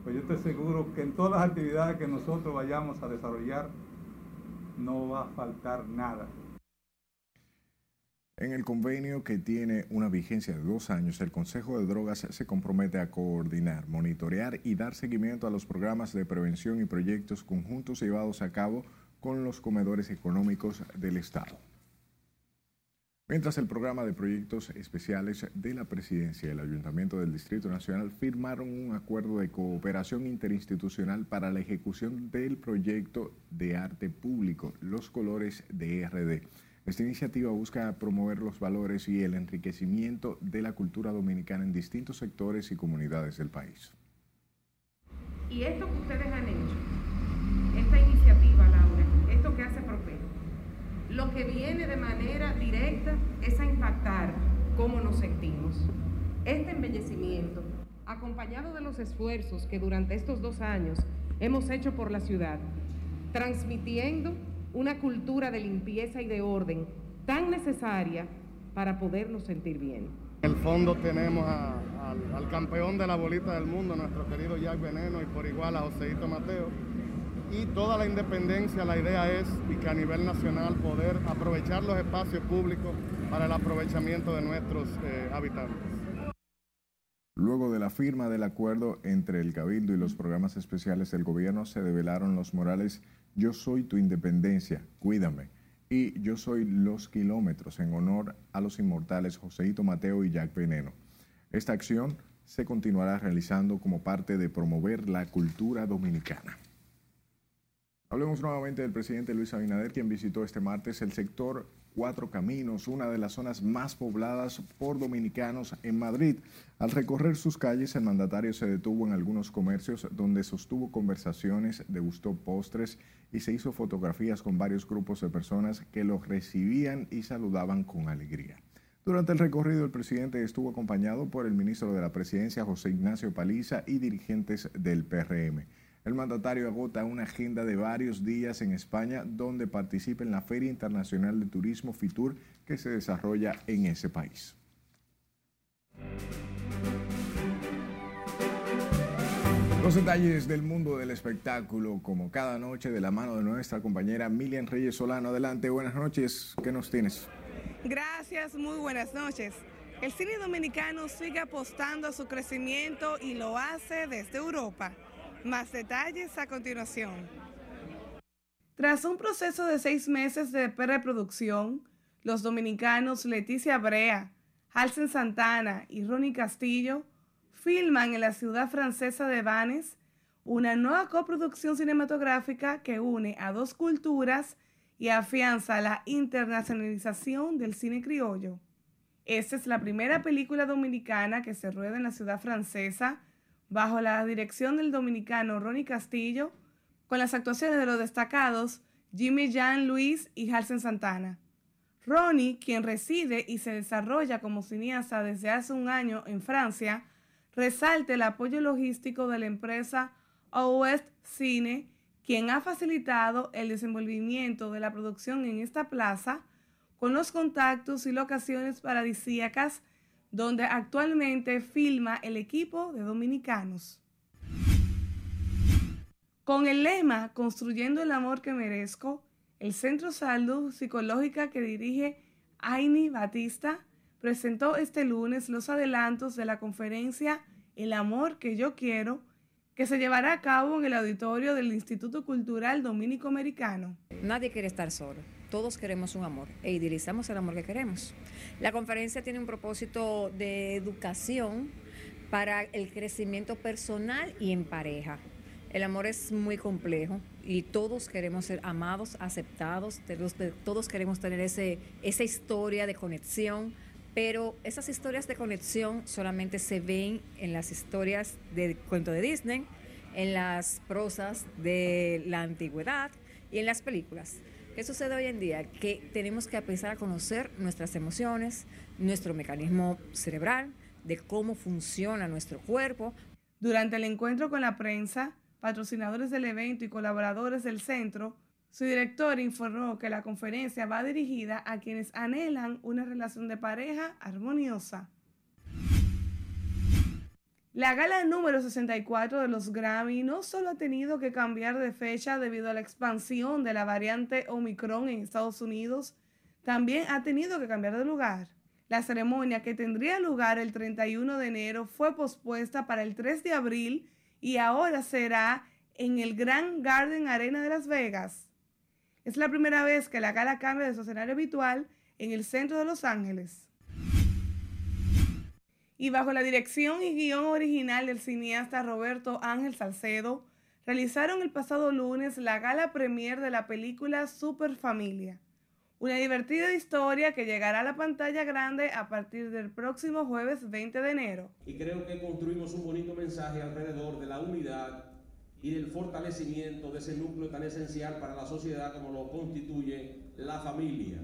Pues yo estoy seguro que en todas las actividades que nosotros vayamos a desarrollar, no va a faltar nada. En el convenio que tiene una vigencia de dos años, el Consejo de Drogas se compromete a coordinar, monitorear y dar seguimiento a los programas de prevención y proyectos conjuntos llevados a cabo con los comedores económicos del Estado. Mientras el programa de proyectos especiales de la Presidencia y el Ayuntamiento del Distrito Nacional firmaron un acuerdo de cooperación interinstitucional para la ejecución del proyecto de arte público Los Colores de RD. Esta iniciativa busca promover los valores y el enriquecimiento de la cultura dominicana en distintos sectores y comunidades del país. Y esto que ustedes han hecho, esta iniciativa, Laura, esto que hace Profe lo que viene de manera directa es a impactar cómo nos sentimos. Este embellecimiento, acompañado de los esfuerzos que durante estos dos años hemos hecho por la ciudad, transmitiendo una cultura de limpieza y de orden tan necesaria para podernos sentir bien. En el fondo tenemos al campeón de la bolita del mundo, nuestro querido Jack Veneno, y por igual a Joseito Mateo. Y toda la independencia, la idea es y que a nivel nacional poder aprovechar los espacios públicos para el aprovechamiento de nuestros eh, habitantes. Luego de la firma del acuerdo entre el Cabildo y los programas especiales del gobierno, se develaron los morales Yo soy tu independencia, cuídame. Y Yo soy los kilómetros en honor a los inmortales Joseito Mateo y Jack Veneno. Esta acción se continuará realizando como parte de promover la cultura dominicana. Hablemos nuevamente del presidente Luis Abinader, quien visitó este martes el sector Cuatro Caminos, una de las zonas más pobladas por dominicanos en Madrid. Al recorrer sus calles, el mandatario se detuvo en algunos comercios donde sostuvo conversaciones, degustó postres y se hizo fotografías con varios grupos de personas que lo recibían y saludaban con alegría. Durante el recorrido, el presidente estuvo acompañado por el ministro de la Presidencia, José Ignacio Paliza, y dirigentes del PRM. El mandatario agota una agenda de varios días en España donde participa en la Feria Internacional de Turismo FITUR que se desarrolla en ese país. Los detalles del mundo del espectáculo, como cada noche, de la mano de nuestra compañera Milian Reyes Solano. Adelante, buenas noches. ¿Qué nos tienes? Gracias, muy buenas noches. El cine dominicano sigue apostando a su crecimiento y lo hace desde Europa. Más detalles a continuación. Tras un proceso de seis meses de preproducción, los dominicanos Leticia Brea, Halsen Santana y Ronnie Castillo filman en la ciudad francesa de Vannes una nueva coproducción cinematográfica que une a dos culturas y afianza la internacionalización del cine criollo. Esta es la primera película dominicana que se rueda en la ciudad francesa bajo la dirección del dominicano Ronnie Castillo, con las actuaciones de los destacados Jimmy Jean Luis y Halsen Santana. Ronnie, quien reside y se desarrolla como cineasta desde hace un año en Francia, resalta el apoyo logístico de la empresa Ouest Cine, quien ha facilitado el desenvolvimiento de la producción en esta plaza con los contactos y locaciones paradisíacas donde actualmente filma el equipo de dominicanos. Con el lema Construyendo el amor que merezco, el Centro Salud Psicológica que dirige Aini Batista presentó este lunes los adelantos de la conferencia El amor que yo quiero, que se llevará a cabo en el auditorio del Instituto Cultural Dominico Americano. Nadie quiere estar solo. Todos queremos un amor e idealizamos el amor que queremos. La conferencia tiene un propósito de educación para el crecimiento personal y en pareja. El amor es muy complejo y todos queremos ser amados, aceptados, todos, queremos tener ese, esa historia de conexión, pero esas historias de conexión solamente se ven en las historias de cuento de Disney, en las prosas de la antigüedad y en las películas. ¿Qué sucede hoy en día? Que tenemos que empezar a conocer nuestras emociones, nuestro mecanismo cerebral, de cómo funciona nuestro cuerpo. Durante el encuentro con la prensa, patrocinadores del evento y colaboradores del centro, su director informó que la conferencia va dirigida a quienes anhelan una relación de pareja armoniosa. La gala número 64 de los Grammy no solo ha tenido que cambiar de fecha debido a la expansión de la variante Omicron en Estados Unidos, también ha tenido que cambiar de lugar. La ceremonia que tendría lugar el 31 de enero fue pospuesta para el 3 de abril y ahora será en el Grand Garden Arena de Las Vegas. Es la primera vez que la gala cambia de su escenario habitual en el centro de Los Ángeles. Y bajo la dirección y guion original del cineasta Roberto Ángel Salcedo, realizaron el pasado lunes la gala premier de la película Super Familia, una divertida historia que llegará a la pantalla grande a partir del próximo jueves 20 de enero. Y creo que construimos un bonito mensaje alrededor de la unidad y del fortalecimiento de ese núcleo tan esencial para la sociedad como lo constituye la familia.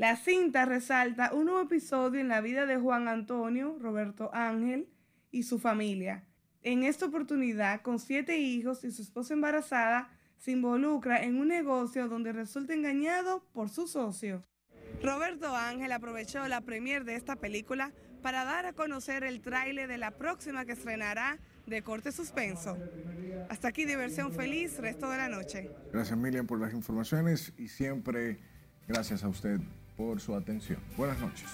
La cinta resalta un nuevo episodio en la vida de Juan Antonio, Roberto Ángel y su familia. En esta oportunidad, con siete hijos y su esposa embarazada, se involucra en un negocio donde resulta engañado por su socio. Roberto Ángel aprovechó la premier de esta película para dar a conocer el tráiler de la próxima que estrenará de corte suspenso. Hasta aquí diversión feliz, resto de la noche. Gracias Miriam por las informaciones y siempre gracias a usted por su atención. Buenas noches.